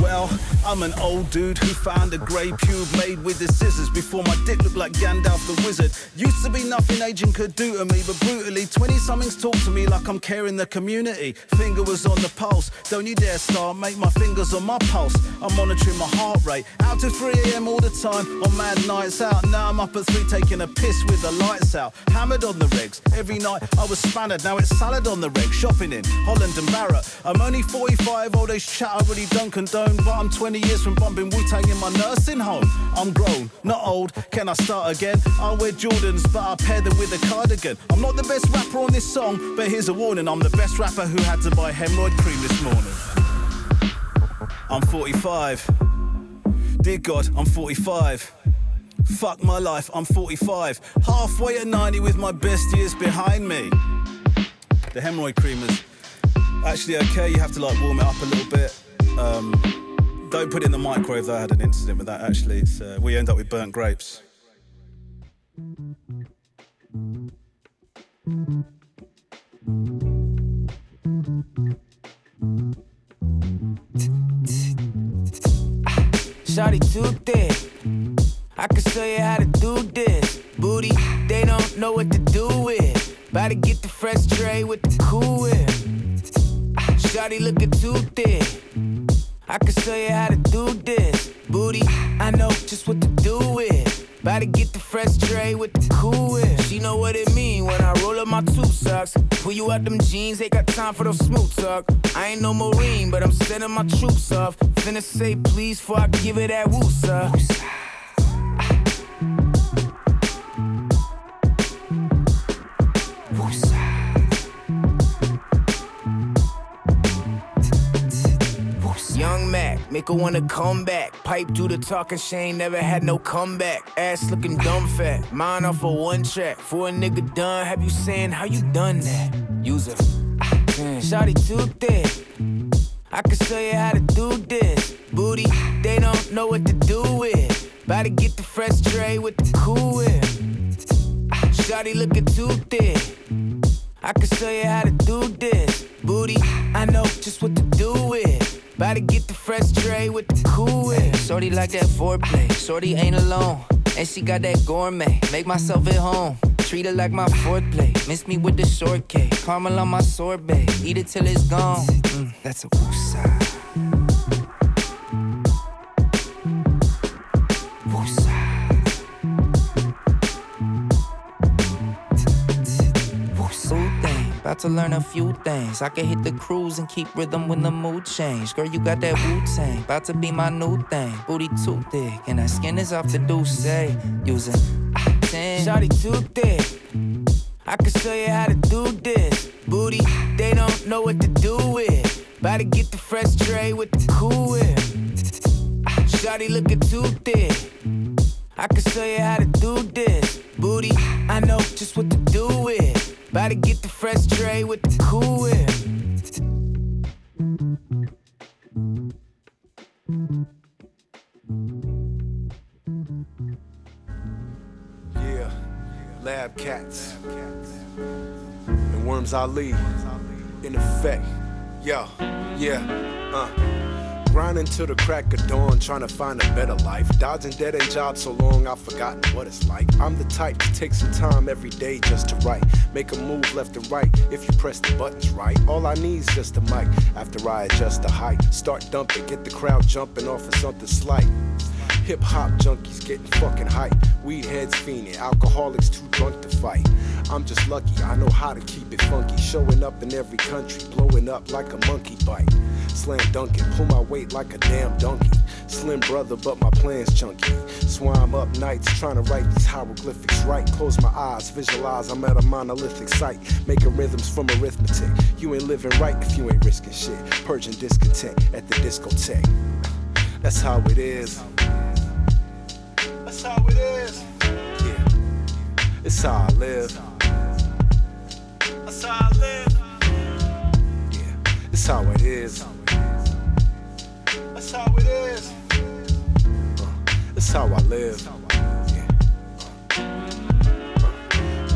Well, I'm an old dude who found a grey pube made with the scissors before my dick looked like Gandalf the wizard. Used to be nothing agent could do to me, but brutally, 20 somethings talk to me like I'm caring the community. Finger was on the pulse, don't you dare start, make my fingers on my pulse. I'm monitoring my heart rate, out to 3 a.m. all the time, on mad nights out. Now I'm up at 3 taking a piss with the lights out. Hammered on the regs, every night I was spannered, now it's salad on the reg, shopping in Holland and Barrett. I'm only 45, all this chat I really don't condone, but I'm 20 years from bumping Wu Tang in my nursing home. I'm grown, not old. Can I start again? I wear Jordans, but I pair them with a cardigan. I'm not the best rapper on this song, but here's a warning: I'm the best rapper who had to buy hemorrhoid cream this morning. I'm 45. Dear God, I'm 45. Fuck my life, I'm 45. Halfway at 90 with my best years behind me. The hemorrhoid cream is actually okay. You have to like warm it up a little bit. Um, don't put it in the microwave. I had an incident with that actually. It's, uh, we end up with burnt grapes. Shawty too thick. I can show you how to do this. Booty, they don't know what to do with. About to get the fresh tray with the cool whip. Shawty looking too thick. I can show you how to do this. Booty, I know just what to do with. About to get the fresh tray with the cool whip. She know what it mean when I roll up my two socks. Pull you out them jeans, ain't got time for those smooth talk. I ain't no Marine, but I'm sending my troops off. Finna say please before I give it that woosah. Young make her wanna come back. Pipe through the talking, she ain't never had no comeback. Ass looking dumb fat, mine off of one track. For a nigga done, have you saying how you done that? Use a Shawty too thick. I can show you how to do this. Booty, they don't know what to do with. About to get the fresh tray with the cool whip. Shawty looking too thick. I can show you how to do this. Booty, I know just what to do with. About to get the fresh tray with the cool whip. Shorty like that foreplay. Shorty ain't alone. And she got that gourmet. Make myself at home. Treat her like my foreplay. Miss me with the shortcake. Caramel on my sorbet. Eat it till it's gone. Mm, that's a woosah. About to learn a few things. I can hit the cruise and keep rhythm when the mood change. Girl, you got that Wu Tang. About to be my new thing. Booty too thick, and that skin is off the douce. Using ah, 10. Shawty too thick. I can show you how to do this. Booty, they don't know what to do with. About to get the fresh tray with the cool whip. Shawty looking too thick. I can show you how to do this. Booty, I know just what to do with. About to get the fresh tray with the cool whip. Yeah, Lab Cats. And Worms Ali. In effect. Yo, yeah, uh. Grinding till the crack of dawn, trying to find a better life. Dodging dead end jobs so long, I've forgotten what it's like. I'm the type to take some time every day just to write. Make a move left and right if you press the buttons right. All I need is just a mic after I adjust the height. Start dumping, get the crowd jumping off of something slight. Hip hop junkies getting fucking hype. Weed heads fiending, alcoholics too drunk to fight. I'm just lucky, I know how to keep it funky. Showing up in every country, blowing up like a monkey bite. Slam dunking, pull my weight like a damn donkey. Slim brother, but my plan's chunky. Swam up nights trying to write these hieroglyphics right. Close my eyes, visualize I'm at a monolithic site. Making rhythms from arithmetic. You ain't living right if you ain't risking shit. Purging discontent at the discotheque. That's how it is. That's how it is. Yeah. It's how I live. That's how I live. Yeah. It's how it is. That's how it is. Uh, it's how I live.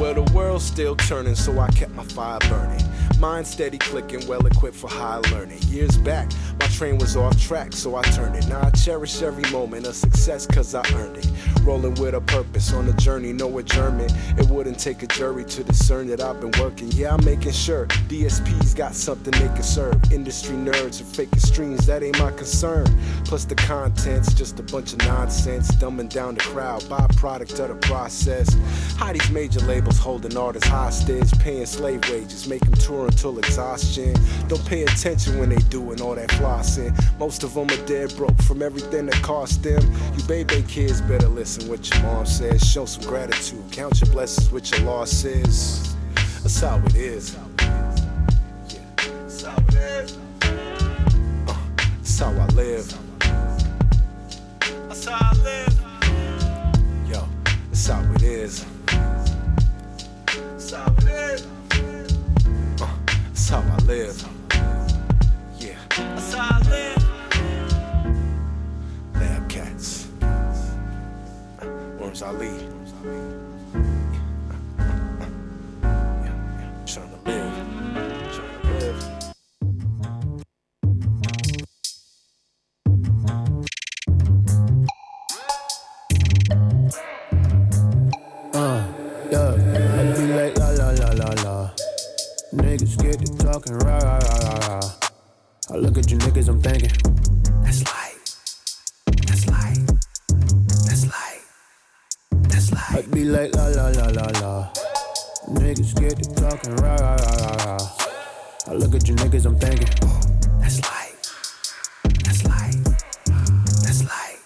Well, the world's still turning, so I kept my fire burning. Mind steady clicking, well equipped for high learning. Years back, my train was off track, so I turned it. Now I cherish every moment of success, cause I earned it. Rolling with a purpose on a journey, no adjournment. It wouldn't take a jury to discern that I've been working. Yeah, I'm making sure DSP's got something they can serve. Industry nerds are faking streams, that ain't my concern. Plus, the content's just a bunch of nonsense, dumbing down the crowd, byproduct of the process. How these major labels holding artists hostage, paying slave wages, make them tour until exhaustion. Don't pay attention when they doing all that flossing. Most of them are dead broke from everything that cost them. You baby kids better listen what your mom says. Show some gratitude, count your blessings with your losses. That's how it is. That's how it is. That's how I live. That's how I live. Yo, That's how it is. That's how it is. Uh, that's how I live. Yeah. That's how I live. Muslims Ali. La la la la. Niggas get to talking rah rah rah rah rah. I look at you niggas, I'm thinking, that's light, that's light, that's light,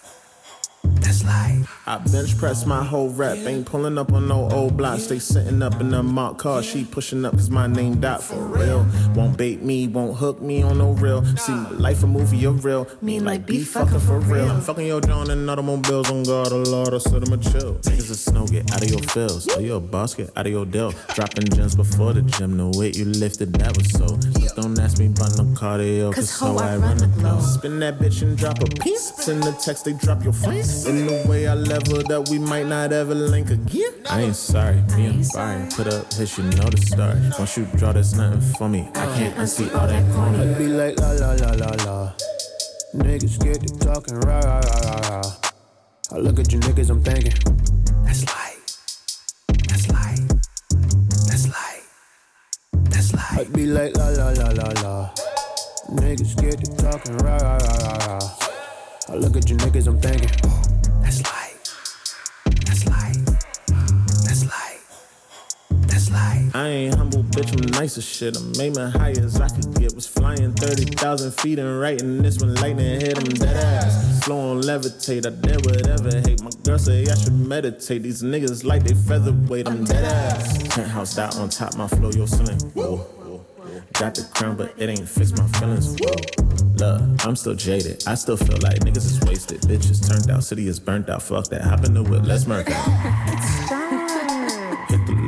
that's light. I bench press my whole rep. Ain't pulling up on no old blocks. They sitting up in the mock car. She pushing up cause my name dot for real. Won't bait me, won't hook me on no real. See my life a movie, you're real. Me like be fucking for real. I'm fucking your John and automobiles on guard a lot. I said I'ma chill. Niggas of snow, get out of your feels. Oh, you a boss, get out of your deal. Dropping gems before the gym. The weight you lifted, that was so. Just don't ask me about no cardio. Cause, so I run the glow. Spin that bitch and drop a piece. Send the text, they drop your face. In the way I level that we might not ever link again. I ain't sorry, me and Byron put up hits, you know the story. Once you draw, there's nothing for me. I can't unsee all that corny. I be like la la la la la. Niggas get to talking rah rah rah rah rah. I look at you niggas, I'm thinking, that's light, that's light, that's light, that's light. I be like la la la la la. Niggas get to talking rah rah rah rah rah. I look at you niggas, I'm thinking, that's light. I ain't humble, bitch, I'm nice as shit. I'm aiming high as I could get. Was flying 30,000 feet and writing this when lightning hit him dead ass. Slow on levitate, I did whatever hate. My girl say I should meditate. These niggas like they featherweight, I'm dead ass. Penthouse dot on top, my flow, your ceiling. Whoa. Got the crown, but it ain't fix my feelings. Whoa. Look, I'm still jaded. I still feel like niggas is wasted. Bitches turned out, city is burnt out. Fuck that. Hop in the whip, let's murk Hit the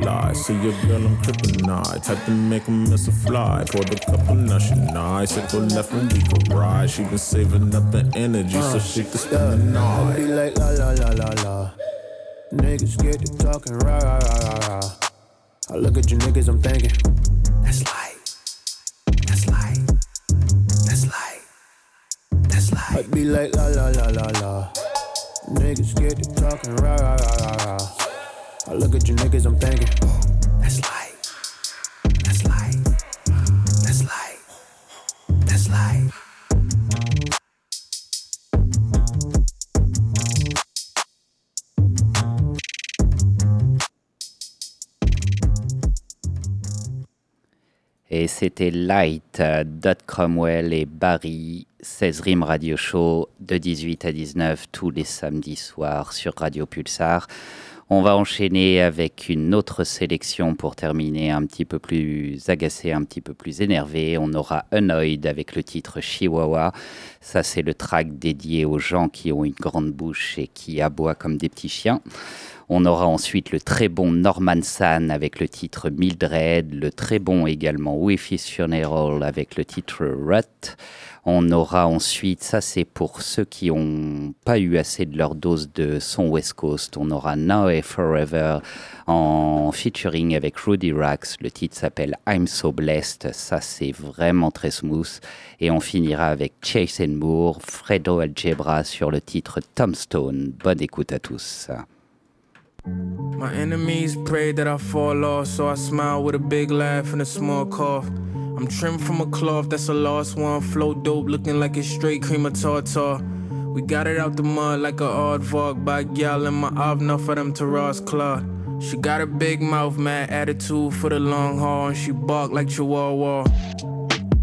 lie, see your girl, I'm kryptonite. Type to make a miss a fly. Poured a couple, now she nice. It go left when we could ride. She been saving up the energy so she can spend the uh, I night. be like la la la la la. Niggas get to talking rah rah rah rah rah. I look at you niggas, I'm thinking, that's light, that's light, that's light, that's light. I be like la la la la la. Niggas get to talking rah rah rah rah rah. I look at you niggas, I'm thinking, that's that's light. Et c'était Light, Dot Cromwell et Barry, 16 rimes radio show de 18 à 19 tous les samedis soirs sur Radio Pulsar. On va enchaîner avec une autre sélection pour terminer un petit peu plus agacé, un petit peu plus énervé. On aura Annoyed avec le titre Chihuahua. Ça, c'est le track dédié aux gens qui ont une grande bouche et qui aboient comme des petits chiens. On aura ensuite le très bon Norman San avec le titre Mildred, le très bon également Wifi's Funeral avec le titre Rut. On aura ensuite, ça c'est pour ceux qui n'ont pas eu assez de leur dose de son West Coast, on aura Now and Forever en featuring avec Rudy Rax. Le titre s'appelle I'm So Blessed, ça c'est vraiment très smooth. Et on finira avec Chase Moore, Fredo Algebra sur le titre Tombstone. Bonne écoute à tous. My enemies pray that I fall off, so I smile with a big laugh and a small cough. I'm trimmed from a cloth that's a lost one. Flow dope, looking like it's straight cream of tartar. We got it out the mud like a aardvark by a gal in my ovna for them to Ross Claude. She got a big mouth, mad attitude for the long haul, and she bark like Chihuahua.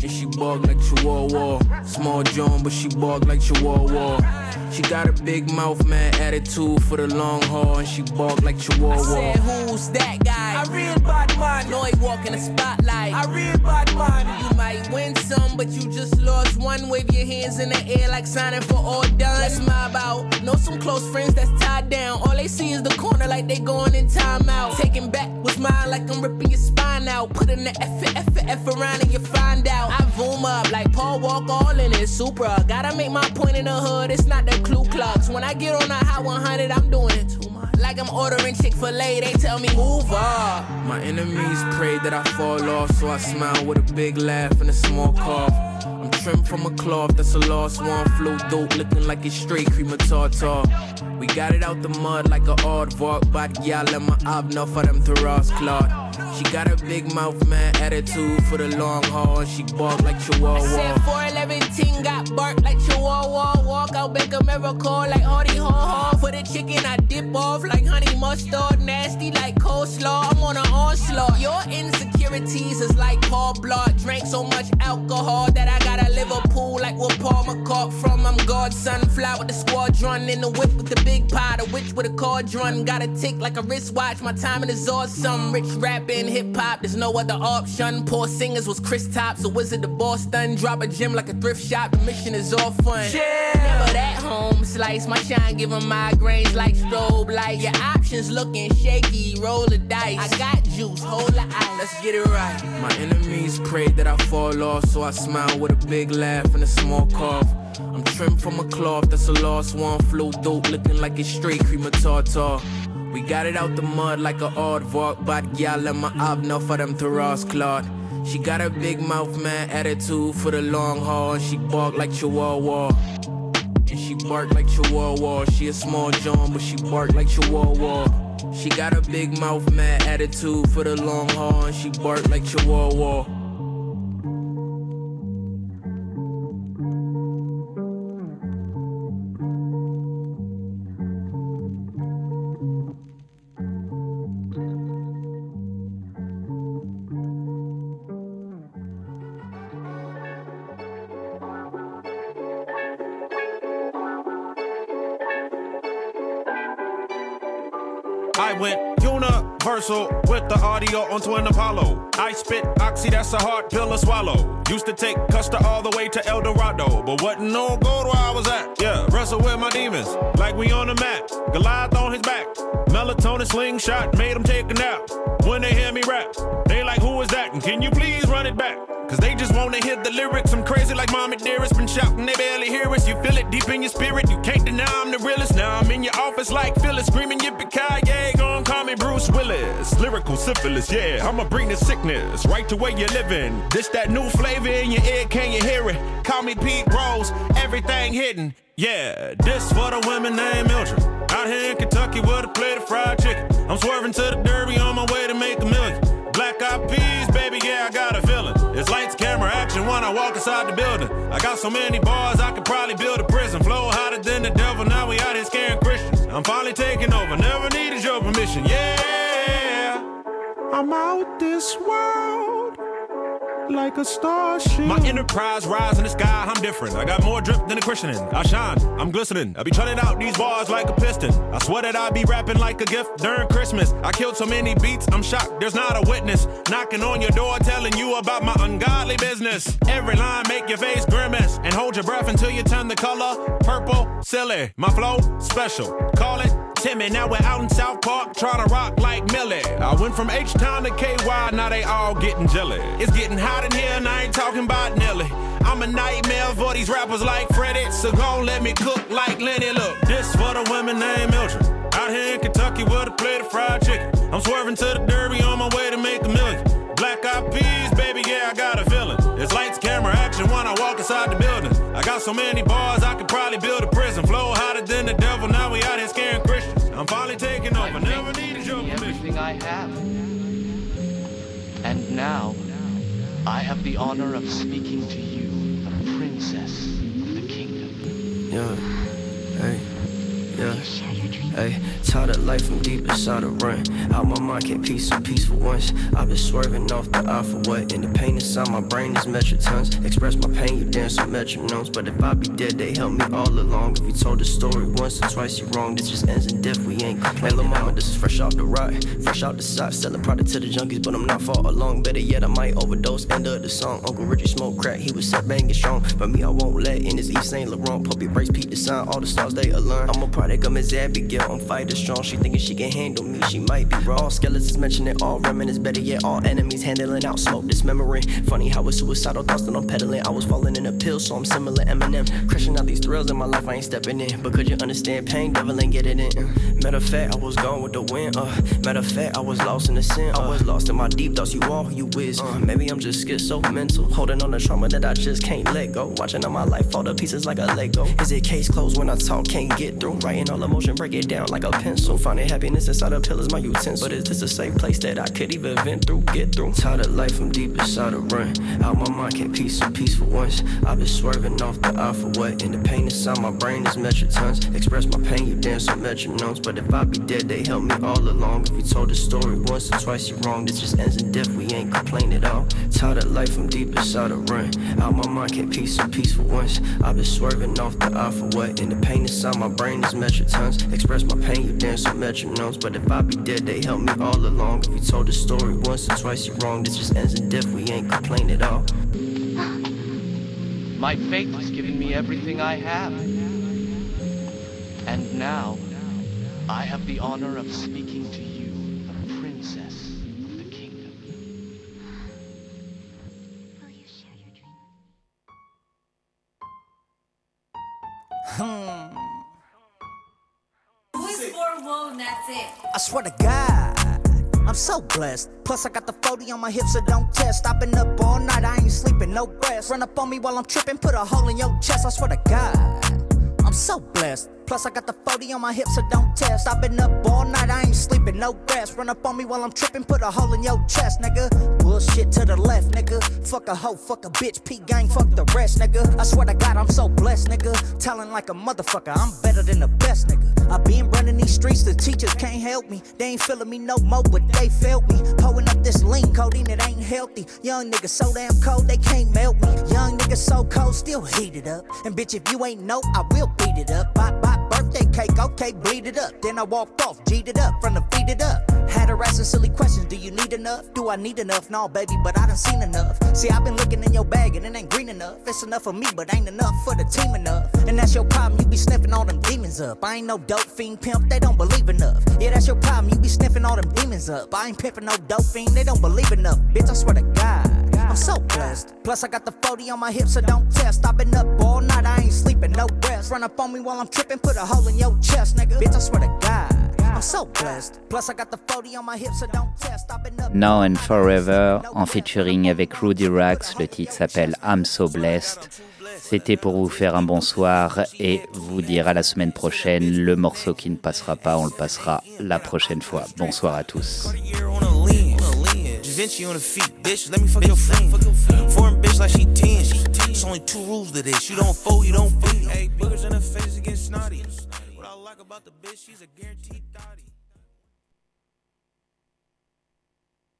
And she bark like Chihuahua. Small John, but she bark like Chihuahua. She got a big mouth, man, attitude for the long haul, and she bark like Chihuahua. I said, who's that guy? I real bad man. Know he walk in the spotlight. I real bad man. You might win some, but you just lost one. Wave your hands in the air like signing for all done. Let's mob out. Know some close friends that's tied down. All they see is the corner like they going in timeout. Taking back what's mine like I'm ripping your spine out. Put in the effort, effort, effort around and you find out. I boom up like Paul Walk all in it. Supra. Gotta make my point in the hood. It's not the Ku Klux. When I get on the hot 100, I'm doing it too. Like I'm ordering Chick fil A, they tell me move up. My enemies pray that I fall off, so I smile with a big laugh and a small cough. I'm trimmed from a cloth that's a lost one. Flow dope, looking like it's straight cream of tartar. We got it out the mud like a aardvark, but y'all let my obno for them Taras Claude. She got a big mouth, man, attitude for the long haul. She bark like I Chihuahua. said 411 ting got bark like Chihuahua. Walk out, make a miracle like Hardy Haw Haw. For the chicken, I dip off like honey mustard. Nasty like coleslaw. I'm on an onslaught. Your insecurities is like Paul Blart. Drank so much alcohol that I got a Liverpool like where Paul McCart from. I'm Godson. Fly with the squadron in the whip with the big pot. A witch with a cauldron. Got a tick like a wristwatch. My timing is awesome. Rich rapping, hip hop. There's no other option. Poor singers was Chris Tops. A wizard of Boston. Drop a gym like a thrift shop. The mission is all fun. Never that home slice. My shine give 'em migraines like strobe light. Your options looking shaky. Roll the dice. I got juice. Hold the ice. Let's get it right. My enemies pray that I fall off, so I smile with a big laugh and a small cough. I'm trimmed from a cloth that's a lost one. Flow dope, looking like it's straight cream of tartar. We got it out the mud like a aardvark, but y'all let my obno for them Taras Claude. She got a big mouth, man, attitude for the long haul, and she bark like Chihuahua. And she bark like Chihuahua. She a small John, but she bark like Chihuahua. She got a big mouth, mad attitude for the long haul, and she bark like Chihuahua. Audio on Twin Apollo. I spit oxy, that's a hard pill to swallow. Used to take Custer all the way to El Dorado, but wasn't no gold where I was at. Yeah, wrestle with my demons, like we on the mat. Goliath on his back, melatonin slingshot made him take a nap. When they hear me rap, they like, who is that? And can you please run it back? Cause they just wanna hear the lyrics. I'm crazy like mommy dearest. Been shouting, they barely hear us. You feel it deep in your spirit. You can't deny I'm the realest. Now I'm in your office like Phyllis, screaming yippee ki yay. Gon' call me Bruce Willis. Lyrical syphilis, yeah. I'ma bring the sickness right to where you're living. This that new flavor in your ear, can you hear it? Call me Pete Rose, everything hidden. Yeah, this for the women named Mildred. Out here in Kentucky with a plate of fried chicken. I'm swerving to the derby on my way to make a million. Black eyed peas, baby, yeah, I got a feeling. It's lights, camera, action when I walk inside the building. I got so many bars, I could probably build a prison. Flow hotter than the devil, now we out here scaring Christians. I'm finally taking over, never needed your permission, yeah. I'm out this world like a starship. My enterprise rise in the sky, I'm different. I got more drip than a Christian. I shine, I'm glistening. I be churning out these bars like a piston. I swear that I be rapping like a gift during Christmas. I killed so many beats, I'm shocked. There's not a witness knocking on your door telling you about my ungodly business. Every line make your face grimace and hold your breath until you turn the color purple. Silly, my flow special. Call it Timmy, now we're out in South Park trying to rock like Millie. I went from H Town to KY, now they all getting jelly. It's getting hot in here, and I ain't talking about Nelly. I'm a nightmare for these rappers like Freddie, so gon' let me cook like Lenny. Look, this for the women named Mildred. Out here in Kentucky with a plate of fried chicken. I'm swerving to the derby on my way to make a million. Black eyed peas, baby, yeah, I got a feeling. It's lights, camera, action when I walk inside the building. I got so many bars, I could probably build a prison. I'm finally taking over, never needed your permission. everything I have. And now, I have the honor of speaking to you, the princess of the kingdom. Yeah, hey, Yeah. Hey, tired of life from deep inside a run. Out my mind, can't peace and peace for once. I've been swerving off the eye for what? And the pain inside my brain is metric tons. Express my pain, you dance on metronomes. But if I be dead, they help me all along. If you told the story once or twice, you're wrong. This just ends in death, we ain't complaining. Hey, mama, this is fresh off the ride. Fresh out the side, selling product to the junkies, but I'm not far along. Better yet, I might overdose. End of the song. Uncle Richie smoked crack, he was set banging strong. But me, I won't let in his Eve Saint Laurent. Puppy brace, Pete the sign. All the stars, they alarm. I'm a product of Miss Abigail. I'm fighter strong. She thinking she can handle me. She might be wrong. Skeletons mentioning it all reminisce. Better yet, all enemies handling out smoke. Memory. Funny how it's suicidal thoughts that I'm peddling. I was falling in a pill, so I'm similar Eminem. Crushing out these thrills in my life. I ain't stepping in. But could you understand pain? Devil ain't get it in. Uh, matter of fact, I was gone with the wind. Uh, matter of fact, I was lost in the sin. I was lost in my deep thoughts. You all you is. Uh, maybe I'm just schizo mental. Holding on the trauma that I just can't let go. Watching all my life fall to pieces like a Lego. Is it case closed when I talk? Can't get through. Writing all emotion, break it down like a pencil. Finding happiness inside a pillars, my utensil. But is this a safe place that I could even vent through, get through? Tired of life I'm deep inside a run. Out my mind, can't peace and peace for once. I've been swerving off the eye for what? And the pain inside my brain is metric tons. Express my pain, you dance on metronomes. But if I be dead, they help me all along. If you told the story once or twice, you're wrong. This just ends in death, we ain't complain at all. Tired of life I'm deep inside a run. Out my mind, can't peace and peace for once. I've been swerving off the eye for what? And the pain inside my brain is metric tons. Express my pain, you dance on metronomes. But if I be dead, they help me all along. If you told the story once or twice, you're wrong. This just ends in death, we ain't complain at all. My faith has given me everything I have. And now, I have the honor of speaking to you, the princess of the kingdom. Hmm. I swear to God, I'm so blessed. Plus, I got the 40 on my hips, so don't test. I've been up all night, I ain't sleeping, no rest. Run up on me while I'm tripping, put a hole in your chest. I swear to God, I'm so blessed. Plus, I got the 40 on my hips, so don't test. I've been up all night, I ain't sleeping, no rest. Run up on me while I'm tripping, put a hole in your chest, nigga. Bullshit to the left, nigga. Fuck a hoe, fuck a bitch, P gang, fuck the rest, nigga. I swear to God, I'm so blessed, nigga. Telling like a motherfucker, I'm better than the best, nigga. I been running these streets, the teachers can't help me. They ain't feeling me no more, but they felt me. Pulling up this lean codeine, it ain't healthy. Young niggas so damn cold, they can't melt me. Young niggas so cold, still heated up. And bitch, if you ain't know, I will beat it up. Bye bye, birthday cake, okay, bleed it up. Then I walked off, G'd it up, from the feet it up. Had her asking silly questions, do you need enough? Do I need enough? No, baby, but I done seen enough. See, I've been looking in your bag and it ain't green enough. It's enough for me, but ain't enough for the team enough. And that's your problem, you be sniffing all them demons up. I ain't no dope fiend pimp, they don't believe enough. Yeah, that's your problem, you be sniffing all them demons up. I ain't pimping no dope fiend, they don't believe enough. Bitch, I swear to God. I'm so blessed. Plus, I got the 40 on my hips, so don't test. I've been up all night, I ain't sleeping, no rest. Run up on me while I'm tripping, put a hole in your chest, nigga. Bitch, I swear to God. I'm so blessed. Plus, I got the 40 on my hips, so don't test. I've been up. Now and Forever en featuring avec Rudy Rax. Le titre s'appelle I'm So Blessed. C'était pour vous faire un bonsoir et vous dire à la semaine prochaine. Le morceau qui ne passera pas, on le passera la prochaine fois. Bonsoir à tous. Vinci on the feet, bitch. Let me fuck your friend. Foreign bitch like she 10. It's only two rules to this. You don't fold, you don't fold. Hey, boogers in her face again snotty. What I like about the bitch, she's a guaranteed thotty.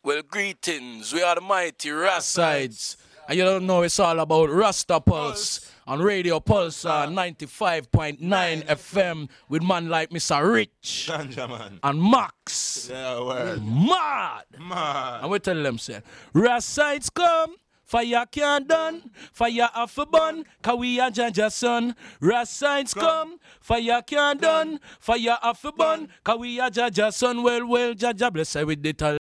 Well, greetings. We are the mighty Rassides. And you don't know it's all about Rasta Pulse on Radio Pulsar uh, ah. 95.9 FM with man like Mr. Rich Ganja, and Max. Yeah, word. Mad. Mad. And we tell them, say, Rassides come. Fire can't done, fire off a bun, cause we are Jaja son. Rassides come, fire can't done, fire off a bun, cause we are Jaja son. Well, well, Jaja bless her with the tal-